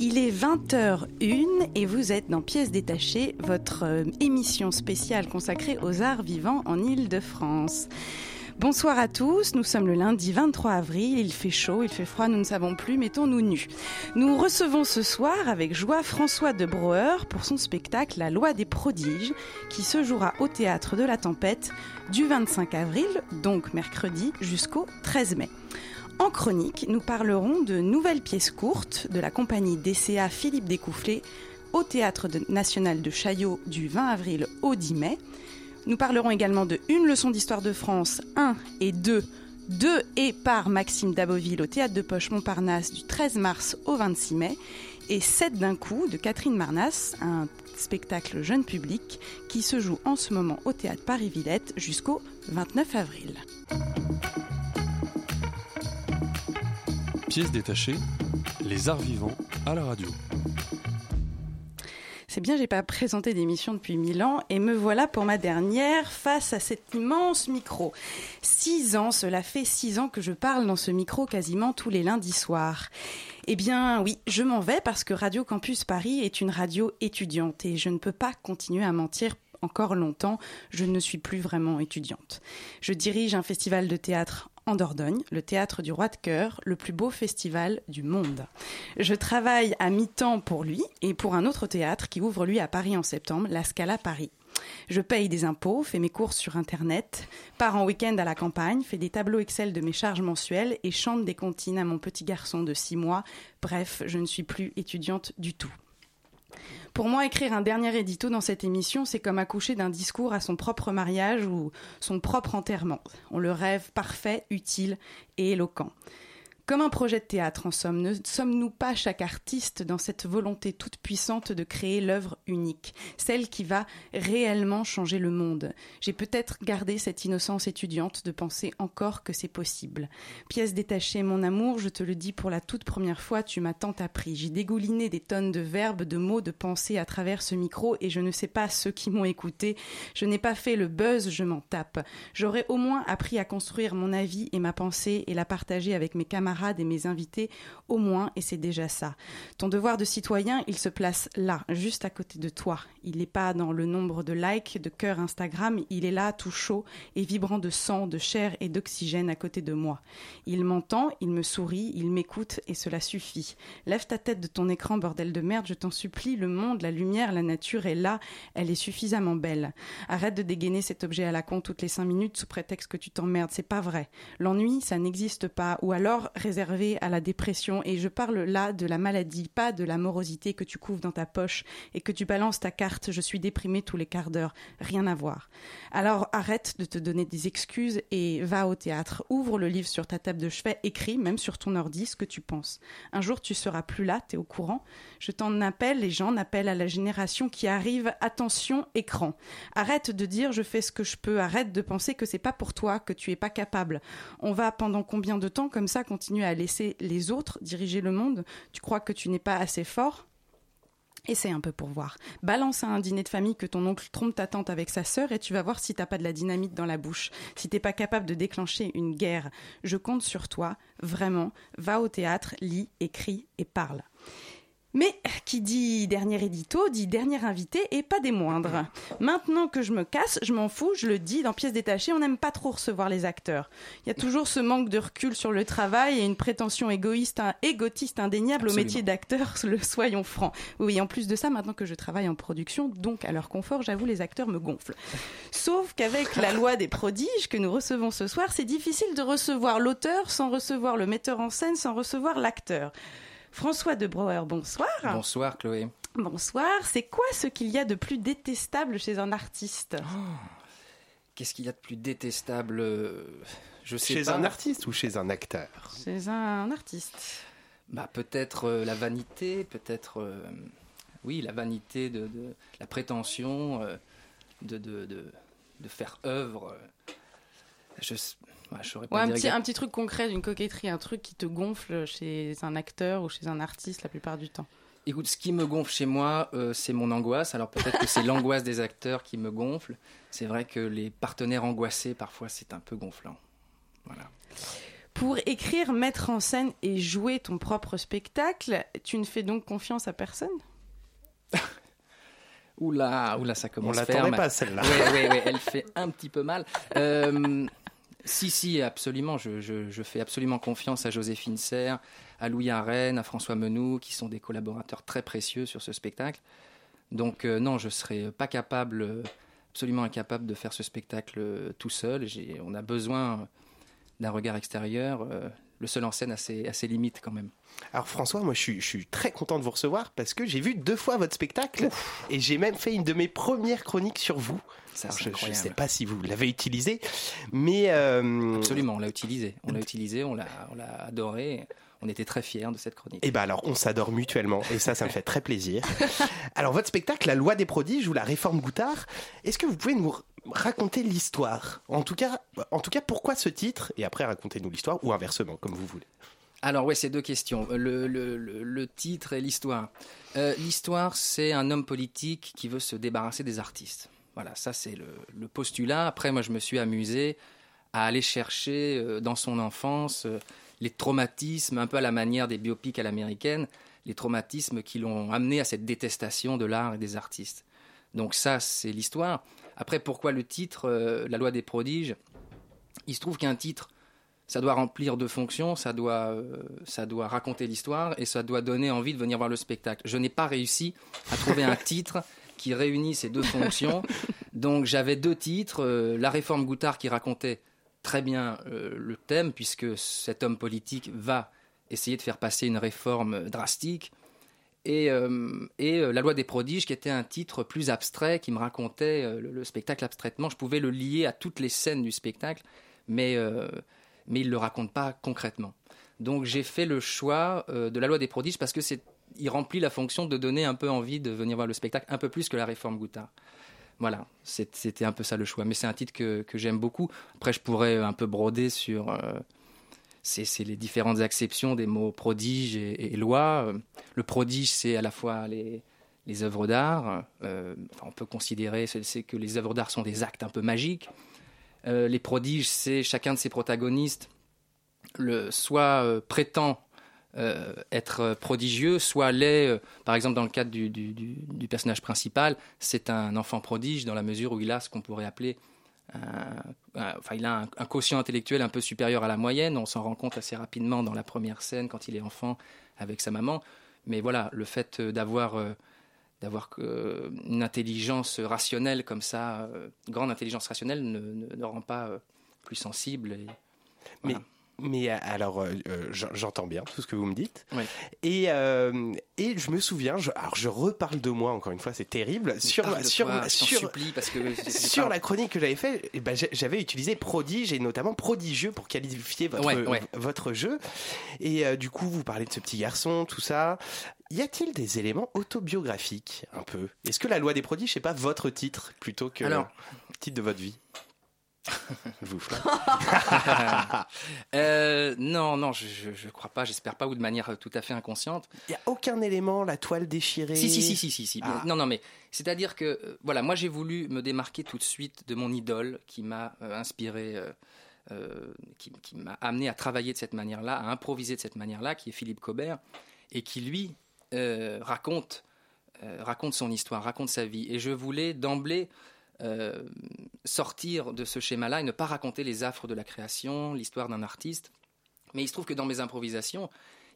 Il est 20h01 et vous êtes dans Pièces détachées, votre euh, émission spéciale consacrée aux arts vivants en Île-de-France. Bonsoir à tous, nous sommes le lundi 23 avril, il fait chaud, il fait froid, nous ne savons plus, mettons-nous nus. Nous recevons ce soir avec joie François de Brouwer pour son spectacle La loi des prodiges qui se jouera au théâtre de la Tempête du 25 avril, donc mercredi, jusqu'au 13 mai. En chronique, nous parlerons de nouvelles pièces courtes de la compagnie DCA Philippe Découfflé au Théâtre National de Chaillot du 20 avril au 10 mai. Nous parlerons également de Une leçon d'histoire de France 1 et 2, 2 et par Maxime Daboville au Théâtre de Poche Montparnasse du 13 mars au 26 mai et 7 d'un coup de Catherine Marnas, un spectacle jeune public qui se joue en ce moment au Théâtre Paris-Villette jusqu'au 29 avril. Pièce détachée, les arts vivants à la radio. C'est bien, j'ai pas présenté d'émission depuis mille ans et me voilà pour ma dernière face à cet immense micro. Six ans, cela fait six ans que je parle dans ce micro quasiment tous les lundis soirs. Eh bien oui, je m'en vais parce que Radio Campus Paris est une radio étudiante et je ne peux pas continuer à mentir encore longtemps, je ne suis plus vraiment étudiante. Je dirige un festival de théâtre en Dordogne, le théâtre du Roi de Cœur, le plus beau festival du monde. Je travaille à mi-temps pour lui et pour un autre théâtre qui ouvre lui à Paris en septembre, la Scala Paris. Je paye des impôts, fais mes courses sur Internet, pars en week-end à la campagne, fais des tableaux Excel de mes charges mensuelles et chante des comptines à mon petit garçon de 6 mois. Bref, je ne suis plus étudiante du tout. Pour moi, écrire un dernier édito dans cette émission, c'est comme accoucher d'un discours à son propre mariage ou son propre enterrement. On le rêve parfait, utile et éloquent. Comme un projet de théâtre, en somme, ne sommes-nous pas chaque artiste dans cette volonté toute puissante de créer l'œuvre unique, celle qui va réellement changer le monde? J'ai peut-être gardé cette innocence étudiante de penser encore que c'est possible. Pièce détachée, mon amour, je te le dis pour la toute première fois, tu m'as tant appris. J'ai dégouliné des tonnes de verbes, de mots, de pensées à travers ce micro et je ne sais pas ceux qui m'ont écouté. Je n'ai pas fait le buzz, je m'en tape. J'aurais au moins appris à construire mon avis et ma pensée et la partager avec mes camarades et mes invités, au moins, et c'est déjà ça. Ton devoir de citoyen, il se place là, juste à côté de toi. Il n'est pas dans le nombre de likes, de cœurs Instagram, il est là, tout chaud et vibrant de sang, de chair et d'oxygène à côté de moi. Il m'entend, il me sourit, il m'écoute et cela suffit. Lève ta tête de ton écran, bordel de merde, je t'en supplie, le monde, la lumière, la nature est là, elle est suffisamment belle. Arrête de dégainer cet objet à la con toutes les cinq minutes sous prétexte que tu t'emmerdes, c'est pas vrai. L'ennui, ça n'existe pas, ou alors réservé à la dépression, et je parle là de la maladie, pas de la morosité que tu couvres dans ta poche et que tu balances ta carte, je suis déprimé tous les quarts d'heure, rien à voir. Alors arrête de te donner des excuses et va au théâtre, ouvre le livre sur ta table de chevet, écris même sur ton ordi ce que tu penses. Un jour tu seras plus là, t'es au courant. Je t'en appelle, les gens appellent à la génération qui arrive, attention, écran. Arrête de dire je fais ce que je peux, arrête de penser que c'est pas pour toi, que tu es pas capable. On va pendant combien de temps comme ça continuer à laisser les autres diriger le monde Tu crois que tu n'es pas assez fort? Essaie un peu pour voir. Balance à un dîner de famille que ton oncle trompe ta tante avec sa sœur et tu vas voir si t'as pas de la dynamite dans la bouche. Si t'es pas capable de déclencher une guerre, je compte sur toi. Vraiment, va au théâtre, lis, écris et parle. Mais qui dit dernier édito dit dernier invité et pas des moindres. Maintenant que je me casse, je m'en fous, je le dis, dans pièces détachées, on n'aime pas trop recevoir les acteurs. Il y a toujours ce manque de recul sur le travail et une prétention égoïste, un égotiste indéniable au métier d'acteur, le soyons francs. Oui, en plus de ça, maintenant que je travaille en production, donc à leur confort, j'avoue, les acteurs me gonflent. Sauf qu'avec la loi des prodiges que nous recevons ce soir, c'est difficile de recevoir l'auteur sans recevoir le metteur en scène, sans recevoir l'acteur. François de Brouwer, bonsoir. Bonsoir Chloé. Bonsoir. C'est quoi ce qu'il y a de plus détestable chez un artiste? Qu'est-ce qu'il y a de plus détestable euh, Je sais Chez pas. un artiste ou chez un acteur? Chez un artiste. Bah peut-être euh, la vanité, peut-être euh, oui, la vanité, de, de- la prétention euh, de, de, de, de faire œuvre. Je, ouais, je saurais pas Ouais, un, petit, un petit truc concret d'une coquetterie, un truc qui te gonfle chez un acteur ou chez un artiste la plupart du temps. Écoute, ce qui me gonfle chez moi, euh, c'est mon angoisse. Alors peut-être que c'est l'angoisse des acteurs qui me gonfle. C'est vrai que les partenaires angoissés, parfois, c'est un peu gonflant. Voilà. Pour écrire, mettre en scène et jouer ton propre spectacle, tu ne fais donc confiance à personne? Oula, oula, ça On commence l'attendait ferme. pas celle-là. Oui, oui, oui, elle fait un petit peu mal. Euh, si, si, absolument. Je, fais absolument confiance à Joséphine Serre, à Louis Arène, à François Menou, qui sont des collaborateurs très précieux sur ce spectacle. Donc, euh, non, je serais pas capable, absolument incapable de faire ce spectacle euh, tout seul. On a besoin d'un regard extérieur. euh, le seul en scène a ses, a ses limites quand même. Alors François, moi je suis, je suis très content de vous recevoir parce que j'ai vu deux fois votre spectacle et j'ai même fait une de mes premières chroniques sur vous. Ça, Alors, je ne sais pas si vous l'avez utilisé, mais euh, Absolument, on l'a utilisé. On l'a utilisé, on l'a adoré. On était très fiers de cette chronique. Eh ben alors, on s'adore mutuellement et ça, ça me fait très plaisir. Alors, votre spectacle, La Loi des prodiges ou La Réforme Goutard, est-ce que vous pouvez nous raconter l'histoire? En tout cas, en tout cas, pourquoi ce titre? Et après, racontez-nous l'histoire ou inversement, comme vous voulez. Alors ouais, c'est deux questions. Le, le- le- le titre et l'histoire. Euh, l'histoire, c'est un homme politique qui veut se débarrasser des artistes. Voilà, ça c'est le, le postulat. Après, moi, je me suis amusé à aller chercher euh, dans son enfance euh, les traumatismes, un peu à la manière des biopics à l'américaine, les traumatismes qui l'ont amené à cette détestation de l'art et des artistes. Donc ça, c'est l'histoire. Après, pourquoi le titre, euh, La loi des prodiges? Il se trouve qu'un titre, ça doit remplir deux fonctions, ça doit, euh, ça doit raconter l'histoire et ça doit donner envie de venir voir le spectacle. Je n'ai pas réussi à trouver un titre qui réunit ces deux fonctions. Donc j'avais deux titres, euh, La réforme Goutard qui racontait très bien euh, le thème puisque cet homme politique va essayer de faire passer une réforme drastique. Et, euh, et euh, La loi des prodiges, qui était un titre plus abstrait, qui me racontait le, le spectacle abstraitement. Je pouvais le lier à toutes les scènes du spectacle, mais, mais il ne le raconte pas concrètement. Donc j'ai fait le choix de La loi des prodiges parce que c'est il remplit la fonction de donner un peu envie de venir voir le spectacle, un peu plus que la réforme Goutard. Voilà, c'était un peu ça le choix. Mais c'est un titre que, j'aime beaucoup. Après, je pourrais un peu broder sur euh, c'est les différentes acceptions des mots prodige et, loi. Le prodige, c'est à la fois les, œuvres d'art. euh, enfin, on peut considérer c'est que les œuvres d'art sont des actes un peu magiques. Euh, les prodiges, c'est chacun de ces protagonistes, le, soit prétend euh, être prodigieux, soit l'est, euh, par exemple dans le cadre du, du- du- du personnage principal, c'est un enfant prodige dans la mesure où il a ce qu'on pourrait appeler un- un- enfin, il a un, un quotient intellectuel un peu supérieur à la moyenne. On s'en rend compte assez rapidement dans la première scène quand il est enfant avec sa maman. Mais voilà, le fait euh, d'avoir euh, d'avoir une intelligence rationnelle comme ça, euh, grande intelligence rationnelle, ne, ne- ne rend pas plus sensible. et- Mais, voilà. mais euh, alors, euh, euh, j'en- j'entends bien tout ce que vous me dites. Oui. Et, euh, et je me souviens, je, alors je reparle de moi encore une fois, c'est terrible. Sur, ma- sur, toi, sur, parce que sur pas- la chronique que j'avais fait, eh ben, j'avais utilisé prodige et notamment prodigieux pour qualifier votre, Ouais, ouais. votre jeu. Et euh, du coup, vous parlez de ce petit garçon, tout ça. Y a-t-il des éléments autobiographiques un peu? Est-ce que la loi des prodiges, c'est pas votre titre plutôt que Alors- le titre de votre vie? vous. Euh, non, non, je, je, je crois pas, j'espère pas, ou de manière tout à fait inconsciente. Il y a aucun élément, la toile déchirée. Si, si, si, si, si, si. Ah. Non, non, mais c'est-à-dire que, euh, voilà, moi j'ai voulu me démarquer tout de suite de mon idole qui m'a euh, inspiré, euh, euh, qui, qui m'a amené à travailler de cette manière-là, à improviser de cette manière-là, qui est Philippe Cobert, et qui lui euh, raconte, euh, raconte son histoire, raconte sa vie. Et je voulais d'emblée euh, sortir de ce schéma-là et ne pas raconter les affres de la création, l'histoire d'un artiste. Mais il se trouve que dans mes improvisations,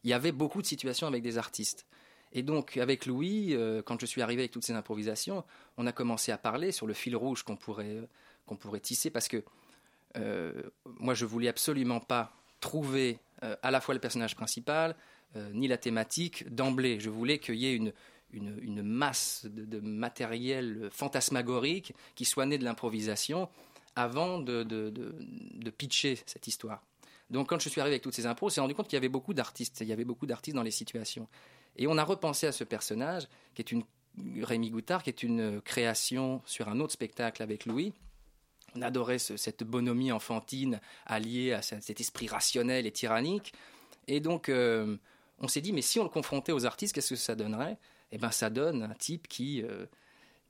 il y avait beaucoup de situations avec des artistes. Et donc, avec Louis, euh, quand je suis arrivé avec toutes ces improvisations, on a commencé à parler sur le fil rouge qu'on pourrait, pourrait tisser, parce que euh, moi, je voulais absolument pas trouver à la fois le personnage principal, ni la thématique d'emblée. Je voulais qu'il y ait une, une, masse de, matériel fantasmagorique qui soit né de l'improvisation avant de, pitcher cette histoire. Donc quand je suis arrivé avec toutes ces impros, on s'est rendu compte qu'il y avait beaucoup d'artistes, il y avait beaucoup d'artistes dans les situations. Et on a repensé à ce personnage, qui est une Rémi Goutard, qui est une création sur un autre spectacle avec Louis. On adorait ce- cette bonhomie enfantine alliée à ce- cet esprit rationnel et tyrannique. Et donc, euh, on s'est dit, mais si on le confrontait aux artistes, qu'est-ce que ça donnerait? Eh bien, ça donne un type qui, euh,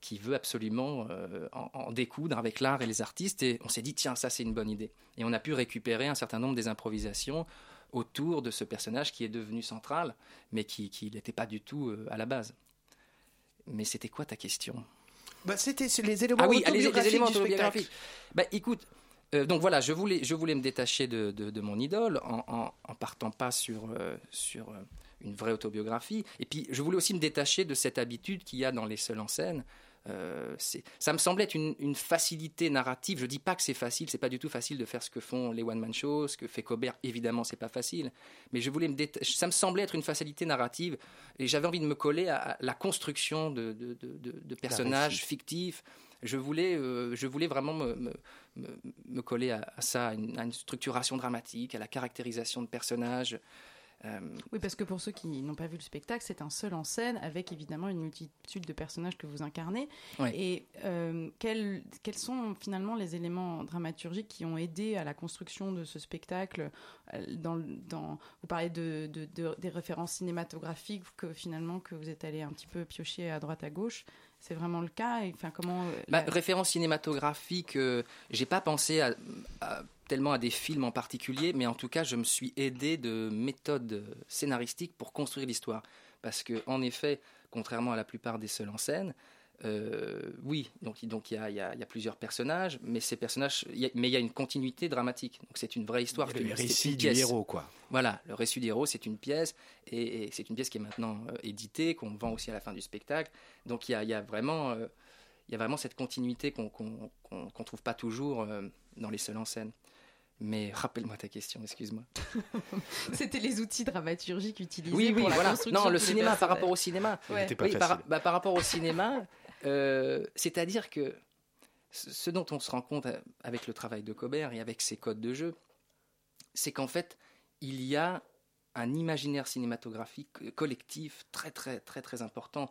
qui veut absolument euh, en, en découdre avec l'art et les artistes. Et on s'est dit, tiens, ça, c'est une bonne idée. Et on a pu récupérer un certain nombre des improvisations autour de ce personnage qui est devenu central, mais qui qui n'était pas du tout euh, à la base. Mais c'était quoi ta question? Bah, C'était les éléments ah oui, les, les autobiographiques éléments du spectacle. autobiographiques. Bah, écoute, euh, donc voilà, je voulais, je voulais me détacher de, de- de mon idole en, en, en partant pas sur, euh, sur une vraie autobiographie. Et puis, je voulais aussi me détacher de cette habitude qu'il y a dans les seuls en scène. Euh, c'est- ça me semblait être une, une facilité narrative. Je dis pas que c'est facile, c'est pas du tout facile de faire ce que font les one man shows, ce que fait Cobert. Évidemment, c'est pas facile. Mais je voulais me ça me semblait être une facilité narrative et j'avais envie de me coller à, à la construction de, de, de- de- de personnages fictifs. Je voulais, euh, je voulais vraiment me, me, me- me coller à, à ça, à une, à une structuration dramatique, à la caractérisation de personnages. Euh, Oui, parce que pour ceux qui n'ont pas vu le spectacle, c'est un seul en scène avec évidemment une multitude de personnages que vous incarnez. Oui. Et euh, quels, quels sont finalement les éléments dramaturgiques qui ont aidé à la construction de ce spectacle euh, dans, le- dans, Vous parlez de, de- de- des références cinématographiques que finalement que vous êtes allé un petit peu piocher à droite à gauche. C'est vraiment le cas? Et, enfin, comment, Bah, la- référence cinématographique, euh, j'ai pas pensé à, à- tellement à des films en particulier, mais en tout cas, je me suis aidé de méthodes scénaristiques pour construire l'histoire. Parce que, en effet, contrairement à la plupart des seuls en scène, euh, oui, donc donc il y a, il y a- il y a plusieurs personnages, mais ces personnages, il y a- mais il y a une continuité dramatique. Donc c'est une vraie histoire. Le récit du héros, quoi. Voilà, le récit du héros, c'est une pièce, et, et c'est une pièce qui est maintenant euh, éditée, qu'on vend aussi à la fin du spectacle. Donc il y a, y vraiment, euh, y a vraiment cette continuité qu'on qu'on trouve pas toujours euh, dans les seuls en scène. Mais rappelle-moi ta question, excuse-moi. c'était les outils dramaturgiques utilisés Oui, oui, pour la voilà. construction Non, le cinéma par rapport au cinéma. Ouais. pas Oui, par, facile. bah, par rapport au cinéma, euh, c'est-à-dire que ce dont on se rend compte euh, avec le travail de Cobert et avec ses codes de jeu, c'est qu'en fait, il y a un imaginaire cinématographique collectif très très très très important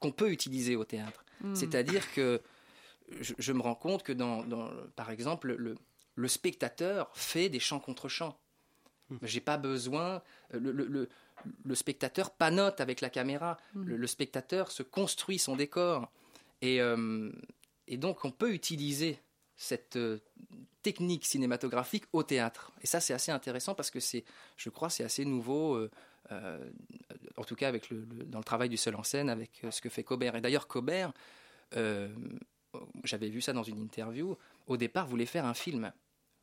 qu'on peut utiliser au théâtre. Hmm. C'est-à-dire que je, je me rends compte que dans, dans, par exemple, le, le spectateur fait des chants contre chants. J'ai pas besoin. Le, le, le, le spectateur panote avec la caméra. Mm. Le, le spectateur se construit son décor. Et, euh, et donc, on peut utiliser cette euh, technique cinématographique au théâtre. Et ça, c'est assez intéressant parce que c'est, je crois, c'est assez nouveau. euh, euh, en tout cas, avec le, le- dans le travail du seul en scène, avec euh, ce que fait Cobert. Et d'ailleurs, Cobert, euh, j'avais vu ça dans une interview, au départ voulait faire un film,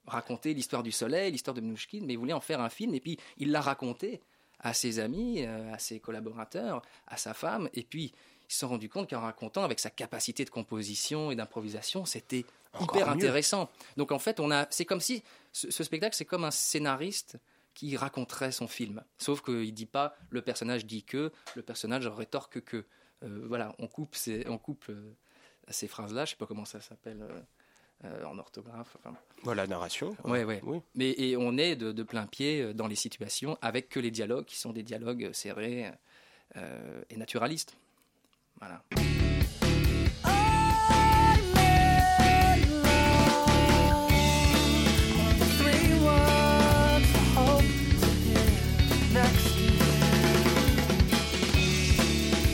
raconter l'histoire du soleil, l'histoire de Mnouchkine, mais il voulait en faire un film, et puis il l'a raconté à ses amis, euh, à ses collaborateurs, à sa femme, et puis ils se sont rendus compte qu'en racontant avec sa capacité de composition et d'improvisation, c'était hyper mieux. intéressant. Donc en fait, on a, c'est comme si ce, ce spectacle, c'est comme un scénariste qui raconterait son film. Sauf qu'il dit pas le personnage dit que, le personnage rétorque que. Euh, voilà, on coupe ces, on coupe euh, ces phrases-là. Je sais pas comment ça s'appelle euh, euh, en orthographe. Enfin, Voilà, narration. Ouais, ouais. Oui. mais et on est de, de plein pied euh, dans les situations avec que les dialogues qui sont des dialogues serrés euh, et naturalistes. Voilà.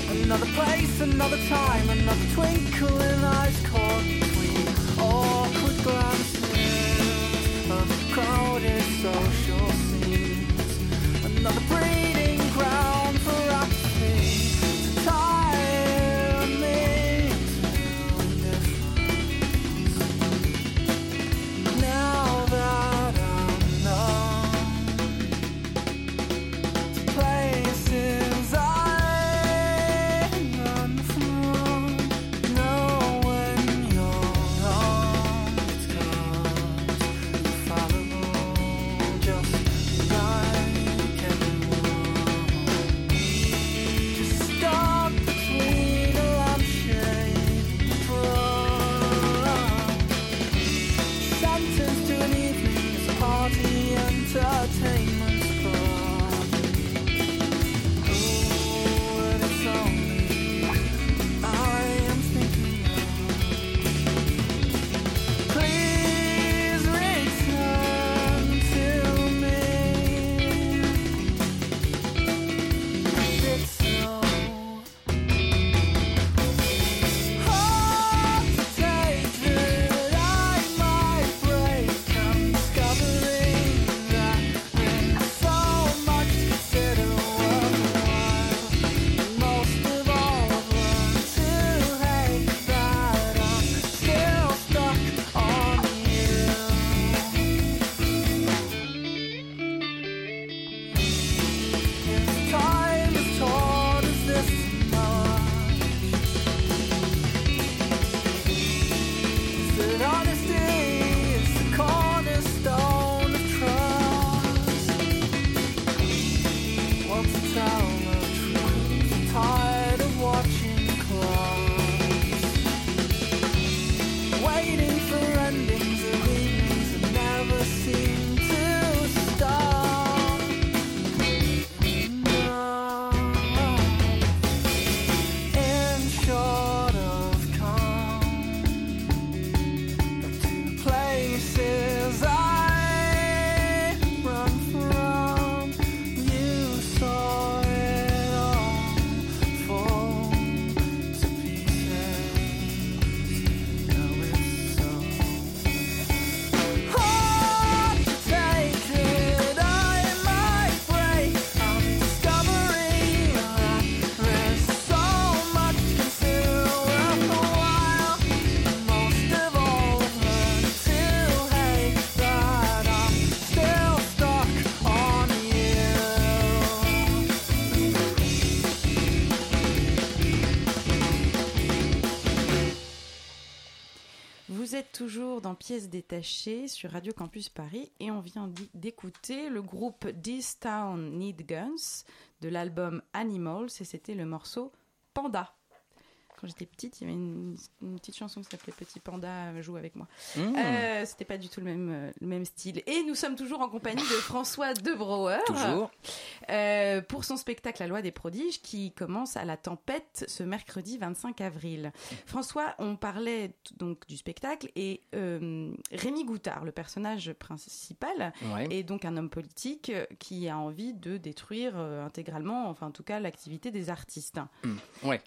Another place, another time, another twinkle in eyes between glasses of crowded social scenes. Another breeze. Pièces détachées sur Radio Campus Paris et on vient d'écouter le groupe This Town Need Guns de l'album Animals et c'était le morceau Panda. Quand j'étais petite, il y avait une, une petite chanson qui s'appelait Petit Panda joue avec moi. Mmh. Euh, C'était pas du tout le même, euh, le même style. Et nous sommes toujours en compagnie de François Debrouwer. Toujours. Euh, pour son spectacle La loi des prodiges qui commence à la tempête ce mercredi 25 avril. François, on parlait donc du spectacle et euh, Rémi Goutard, le personnage principal, Ouais. est donc un homme politique euh, qui a envie de détruire euh, intégralement, enfin en tout cas, l'activité des artistes. Ouais.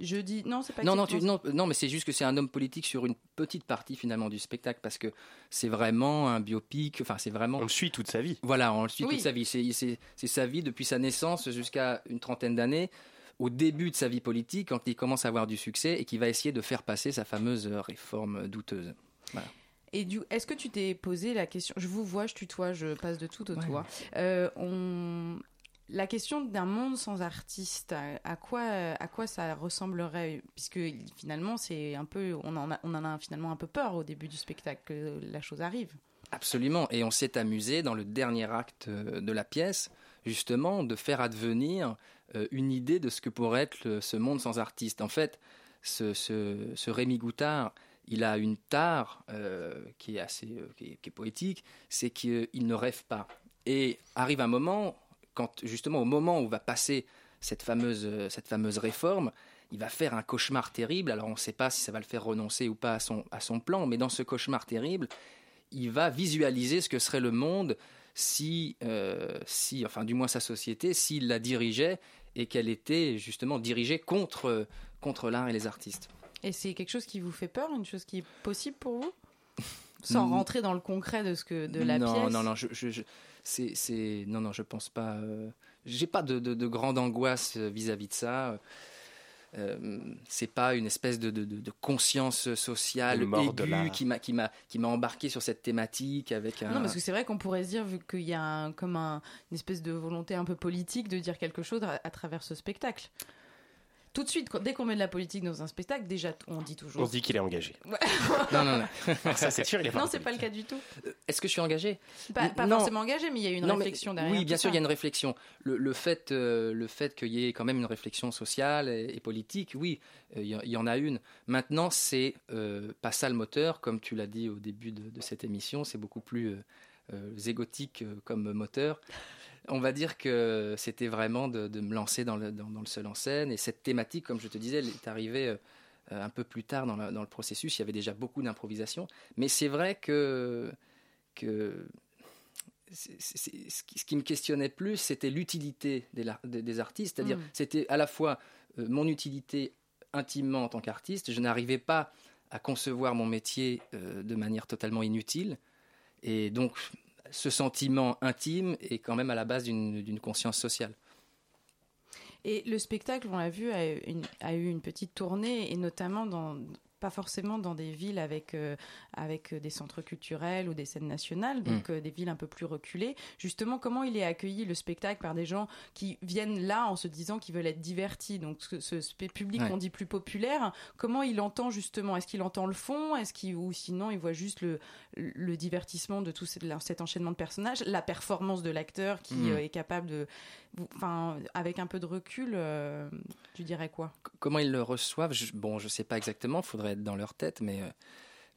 Je dis non, c'est pas Non, non, tu- non, non, mais c'est juste que c'est un homme politique sur une petite partie finalement du spectacle parce que c'est vraiment un biopic. Enfin, c'est vraiment. On le suit toute sa vie. Voilà, on le suit Oui. toute sa vie. C'est- sa vie depuis sa naissance jusqu'à une trentaine d'années, au début de sa vie politique, quand il commence à avoir du succès et qui va essayer de faire passer sa fameuse réforme douteuse. Et du, est-ce que tu t'es posé la question? Je vous vois, je tutoie, je passe de tout au Ouais. toi. Euh, on, la question d'un monde sans artiste, à, quoi, à quoi ça ressemblerait? Puisque finalement, c'est un peu, on en a, on en a finalement un peu peur au début du spectacle que la chose arrive. Absolument. Et on s'est amusé dans le dernier acte euh, de la pièce, justement, de faire advenir euh, une idée de ce que pourrait être ce monde sans artiste. En fait, ce, Rémi Goutard, il a une tare euh, qui est assez euh, qui est poétique, c'est qu'il ne rêve pas. Et arrive un moment, quand justement au moment où va passer cette fameuse, euh, cette fameuse réforme, il va faire un cauchemar terrible. Alors on ne sait pas si ça va le faire renoncer ou pas à son, à son plan, mais dans ce cauchemar terrible, il va visualiser ce que serait le monde si, euh, si enfin du moins sa société, s'il la dirigeait et qu'elle était justement dirigée contre, contre l'art et les artistes. Et c'est quelque chose qui vous fait peur, une chose qui est possible pour vous? Sans rentrer dans le concret de, ce que, de la non, pièce? Non, non, je, je, je- c'est, c'est, non, non, je pense pas. euh, j'ai pas de, de, de grande angoisse euh, vis-à-vis de ça. Euh, c'est pas une espèce de, de, de- de conscience sociale aiguë qui m'a, qui, m'a, qui m'a embarqué sur cette thématique avec un. Non, parce que c'est vrai qu'on pourrait se dire, vu qu'il y a un- comme un- une espèce de volonté un peu politique de dire quelque chose à, à travers ce spectacle. Tout de suite, quand- dès qu'on met de la politique dans un spectacle, déjà, on dit toujours. On se dit qu'il est engagé. Non, non, non. Alors ça, c'est sûr, il est pas non, c'est pas le cas du tout. Est-ce que je suis engagé Pas, pas Non. forcément engagé, mais il y a une Non, mais- réflexion derrière. Oui, bien sûr, il y a une réflexion. Le, le fait, euh, le fait qu'il y ait quand même une réflexion sociale et, et politique, oui, euh, il y, en a une. Maintenant, c'est euh, pas ça le moteur, comme tu l'as dit au début de, de cette émission, c'est beaucoup plus euh, euh, zégotique euh, comme moteur. On va dire que c'était vraiment de, de me lancer dans le, dans, dans le seul en scène. Et cette thématique, comme je te disais, elle est arrivée euh, un peu plus tard dans, la- dans le processus. Il y avait déjà beaucoup d'improvisation. Mais c'est vrai que, que c'est- c'est- ce, qui, ce qui me questionnait plus, c'était l'utilité des, lar- des- des artistes. C'est-à-dire, Mm. c'était à la fois euh, mon utilité intimement en tant qu'artiste. Je n'arrivais pas à concevoir mon métier euh, de manière totalement inutile. Et donc, ce sentiment intime est quand même à la base d'une conscience sociale. Et le spectacle, on l'a vu, a, a eu une petite tournée, et notamment dans pas forcément dans des villes avec, euh, avec des centres culturels ou des scènes nationales, donc euh, des villes un peu plus reculées. Justement, comment il est accueilli le spectacle par des gens qui viennent là en se disant qu'ils veulent être divertis, donc ce, ce public Ouais. qu'on dit plus populaire, comment il entend justement? Est-ce qu'il entend le fond? Est-ce qu'il ou sinon il voit juste le, le divertissement de tout cet, cet enchaînement de personnages, la performance de l'acteur qui Mm. euh, est capable de, enfin, avec un peu de recul, euh, tu dirais quoi? Comment ils le reçoivent? Je, Bon, je sais pas exactement, il faudrait être dans leur tête, mais, euh,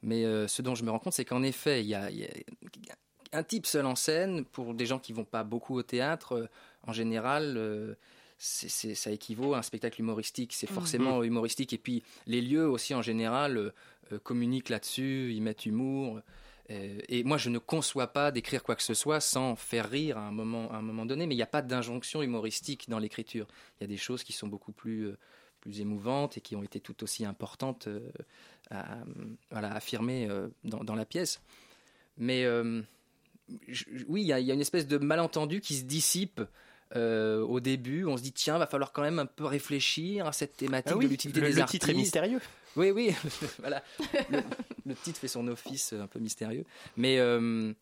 mais euh, ce dont je me rends compte, c'est qu'en effet, il y a, il y a un type seul en scène, pour des gens qui vont pas beaucoup au théâtre, euh, en général, euh, ça équivaut à un spectacle humoristique. C'est forcément humoristique. Et puis, les lieux aussi, en général, communiquent là-dessus, ils mettent humour. Euh, et moi, je ne conçois pas d'écrire quoi que ce soit sans faire rire à un moment, à un moment donné, mais il n'y a pas d'injonction humoristique dans l'écriture. Il y a des choses qui sont beaucoup plus, euh, plus émouvantes et qui ont été tout aussi importantes euh, à, voilà, affirmer dans, dans la pièce. Mais euh, je- oui, il y, a- il y a une espèce de malentendu qui se dissipe. euh, au début, on se dit tiens, va falloir quand même un peu réfléchir à cette thématique Ah oui, de l'utilité le, des le artistes. titre est mystérieux. Oui, oui, voilà. Le, le titre fait son office euh, un peu mystérieux. Mais, euh,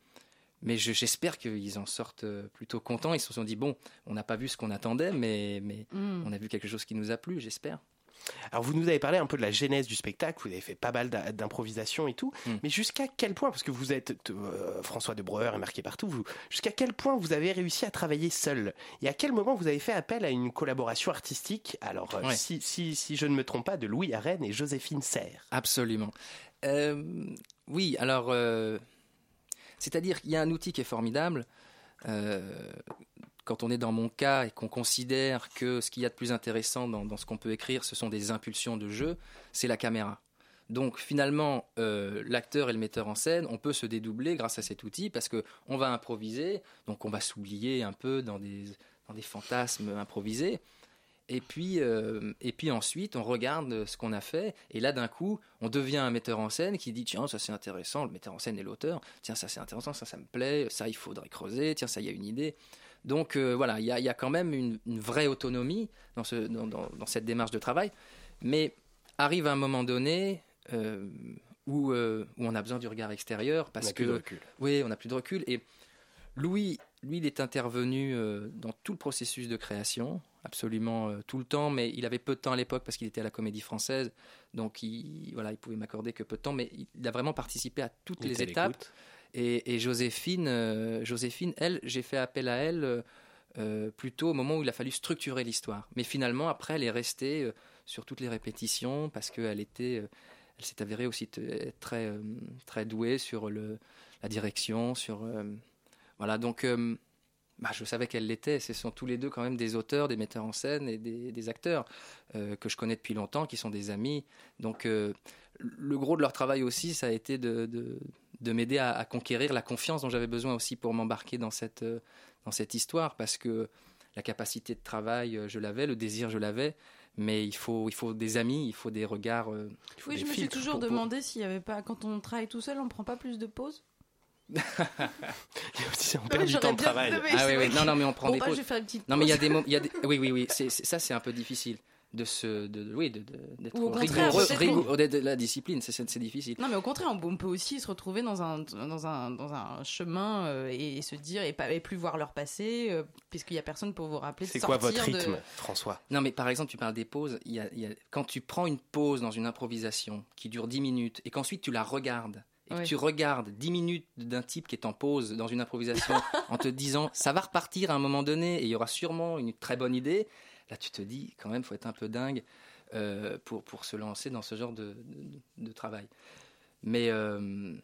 mais je- j'espère qu'ils en sortent euh, plutôt contents. Ils se sont dit, bon, on n'a pas vu ce qu'on attendait, mais, mais Mm. on a vu quelque chose qui nous a plu, j'espère. Alors vous nous avez parlé un peu de la genèse du spectacle, vous avez fait pas mal d'improvisation et tout, Mm. mais jusqu'à quel point, parce que vous êtes euh, François de Breuer est marqué partout, jusqu'à quel point vous avez réussi à travailler seul Et à quel moment vous avez fait appel à une collaboration artistique? Alors euh, Ouais. si, si, si je ne me trompe pas, de Louis Arène et Joséphine Serre. Absolument. Euh, oui, alors, c'est-à-dire qu'il y a un outil qui est formidable. euh, quand on est dans mon cas et qu'on considère que ce qu'il y a de plus intéressant dans, ce qu'on peut écrire, ce sont des impulsions de jeu, c'est la caméra. Donc finalement, euh, l'acteur et le metteur en scène, on peut se dédoubler grâce à cet outil parce que on va improviser, donc on va s'oublier un peu dans des, dans des fantasmes improvisés. Et puis, euh, et puis ensuite, on regarde ce qu'on a fait. Et là, d'un coup, on devient un metteur en scène qui dit Tiens, ça c'est intéressant. Le metteur en scène et l'auteur. Tiens, ça c'est intéressant, ça ça me plaît. Ça, il faudrait creuser. Tiens, ça, il y a une idée. Donc euh, voilà, il y a, il y a quand même une, une vraie autonomie dans, ce, dans, dans- dans cette démarche de travail. Mais arrive un moment donné euh, où, euh, où on a besoin du regard extérieur parce On a que plus de recul. oui, on n'a plus de recul. Et Louis, lui, il est intervenu dans tout le processus de création, absolument tout le temps, mais il avait peu de temps à l'époque parce qu'il était à la Comédie Française, donc il, voilà, il pouvait m'accorder que peu de temps, mais il a vraiment participé à toutes Il les étapes. Et, Joséphine, euh, Joséphine, elle, j'ai fait appel à elle euh, euh, plutôt au moment où il a fallu structurer l'histoire. Mais finalement, après, elle est restée sur toutes les répétitions parce qu'elle était, elle s'est avérée aussi très, très douée sur le, la direction, sur voilà. Donc, bah, je savais qu'elle l'était. Ce sont tous les deux quand même des auteurs, des metteurs en scène et des, acteurs que je connais depuis longtemps, qui sont des amis. Donc, le gros de leur travail aussi, ça a été de, de m'aider à, à conquérir la confiance dont j'avais besoin aussi pour m'embarquer dans cette, euh, dans cette histoire, parce que la capacité de travail, euh, je l'avais, le désir, je l'avais, mais il faut, il faut des amis, il faut des regards. euh, il faut Oui, des je me suis toujours pour- pour- demandé s'il y avait pas, quand on travaille tout seul, on prend pas plus de pauses. on perd du temps de travail. non, mais Ah oui, oui, non, non, mais on prend Bon, des bah, pauses. je vais faire une petite Non, mais il y a pause. des moments, des- oui, oui, oui, c'est, c'est- ça c'est un peu difficile de se, de, oui, de, de- d'être Ou au contraire, rigoureux, rigoureux de, de la discipline, c'est, c'est, c'est difficile. Non, mais au contraire, on, on peut aussi se retrouver dans un, dans un, dans un chemin euh, et, se dire et, pas, et plus voir leur passé, euh, puisqu'il y a personne pour vous rappeler. de C'est quoi votre de- rythme, François? Non, mais par exemple, tu parles des pauses. Il y a, il y a- quand tu prends une pause dans une improvisation qui dure 10 minutes et qu'ensuite tu la regardes, et que tu regardes 10 minutes d'un type qui est en pause dans une improvisation en te disant ça va repartir à un moment donné et il y aura sûrement une très bonne idée, là tu te dis quand même, faut être un peu dingue euh, pour, pour se lancer dans ce genre de, de- travail. Mais. euh,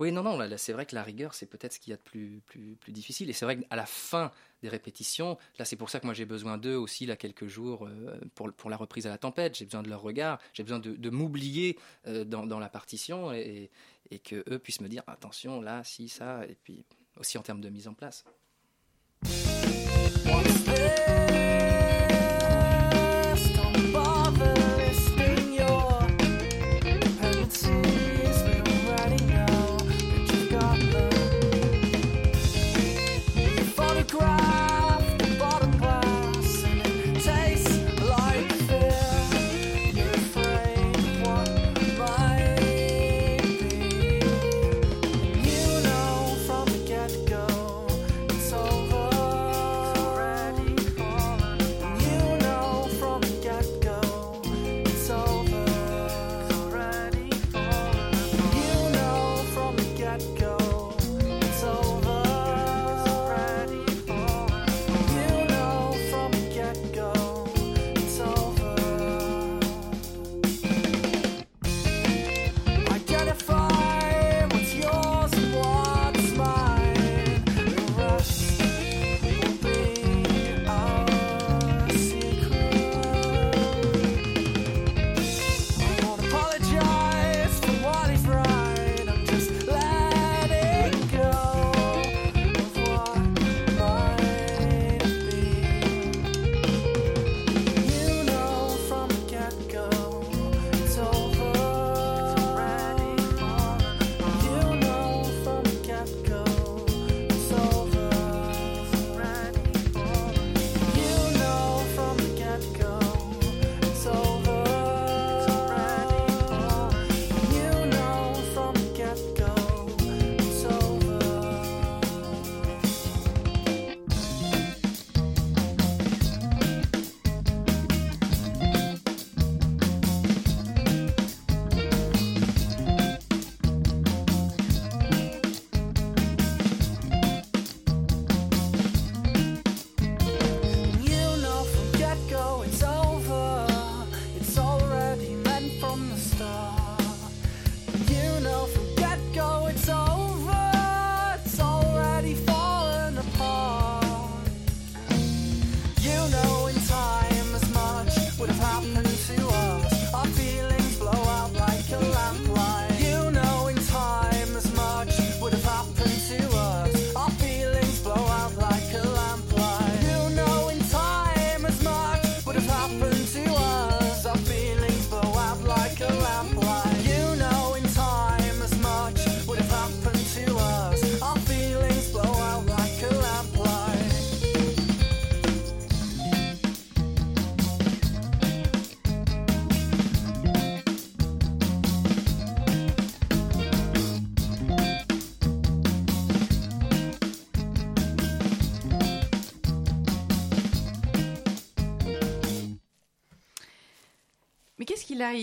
oui, non, non, là, c'est vrai que la rigueur, c'est peut-être ce qu'il y a de plus, plus, plus difficile. Et c'est vrai qu'à la fin des répétitions, là, c'est pour ça que moi j'ai besoin d'eux aussi, là, quelques jours, euh, pour, pour la reprise à la tempête. J'ai besoin de leur regard, j'ai besoin de, m'oublier dans, dans la partition et, et que eux puissent me dire attention, là, si, ça, et puis aussi en termes de mise en place.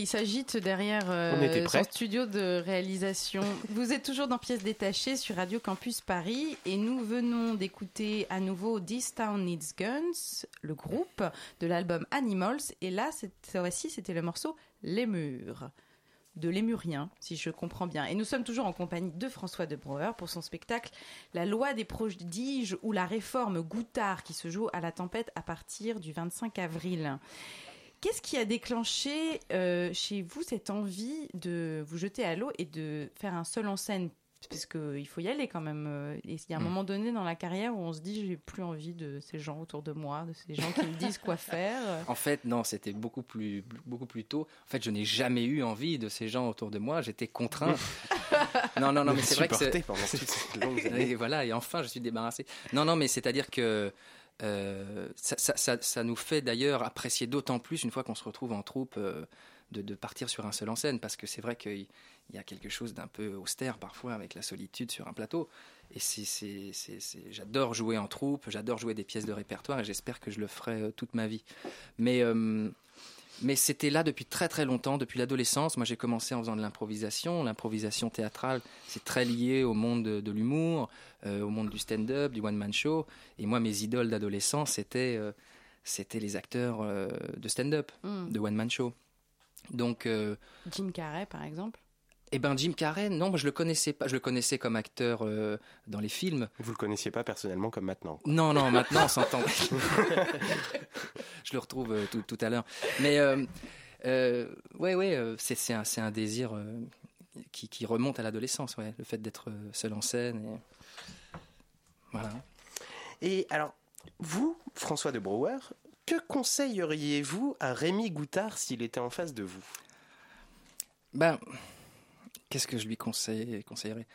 Il s'agite derrière euh, son studio de réalisation. Vous êtes toujours dans Pièces détachées sur Radio Campus Paris et nous venons d'écouter à nouveau This Town Needs Guns, le groupe de l'album Animals. Et là, cette fois-ci, c'était le morceau Les Murs de Lémurien, si je comprends bien. Et nous sommes toujours en compagnie de François de Brouwer pour son spectacle La loi des prodiges ou la réforme Goutard qui se joue à la tempête à partir du 25 avril. Qu'est-ce qui a déclenché euh, chez vous cette envie de vous jeter à l'eau et de faire un seul en scène? Parce qu'il faut y aller quand même. euh, Et il y a un Mm. moment donné dans la carrière où on se dit j'ai plus envie de ces gens autour de moi, de ces gens qui me disent quoi faire. En fait, non, c'était beaucoup plus, beaucoup plus tôt. En fait, je n'ai jamais eu envie de ces gens autour de moi. J'étais contraint. non, non, non, mais c'est vrai que pendant toutes ces longues années. Et voilà, et enfin, je suis débarrassé. Non, non, mais c'est-à-dire que euh, ça, nous fait d'ailleurs apprécier d'autant plus une fois qu'on se retrouve en troupe euh, de, partir sur un seul en scène, parce que c'est vrai qu'il y a quelque chose d'un peu austère parfois avec la solitude sur un plateau. Et j'adore jouer en troupe, j'adore jouer des pièces de répertoire, et j'espère que je le ferai euh, toute ma vie. Mais mais c'était là depuis très très longtemps, depuis l'adolescence. Moi, j'ai commencé en faisant de l'improvisation. L'improvisation théâtrale, c'est très lié au monde de, de l'humour, euh, au monde du stand-up, du one-man show. Et moi, mes idoles d'adolescence, c'était euh, c'était les acteurs euh, de stand-up, Hmm. de one-man show. Donc, Jim Carrey, par exemple. Eh ben, Jim Carrey, non, moi, je le connaissais pas. Je le connaissais comme acteur euh, dans les films. Vous le connaissiez pas personnellement comme maintenant. Non, non, maintenant on s'entend. je le retrouve euh, tout, tout à l'heure. Mais euh, euh, ouais, ouais, c'est un, désir qui, qui remonte à l'adolescence, ouais, le fait d'être seul en scène. Et... Voilà. Et alors, vous, François de Brouwer, que conseilleriez-vous à Rémi Goutard s'il était en face de vous? Ben, qu'est-ce que je lui conseille, conseillerais?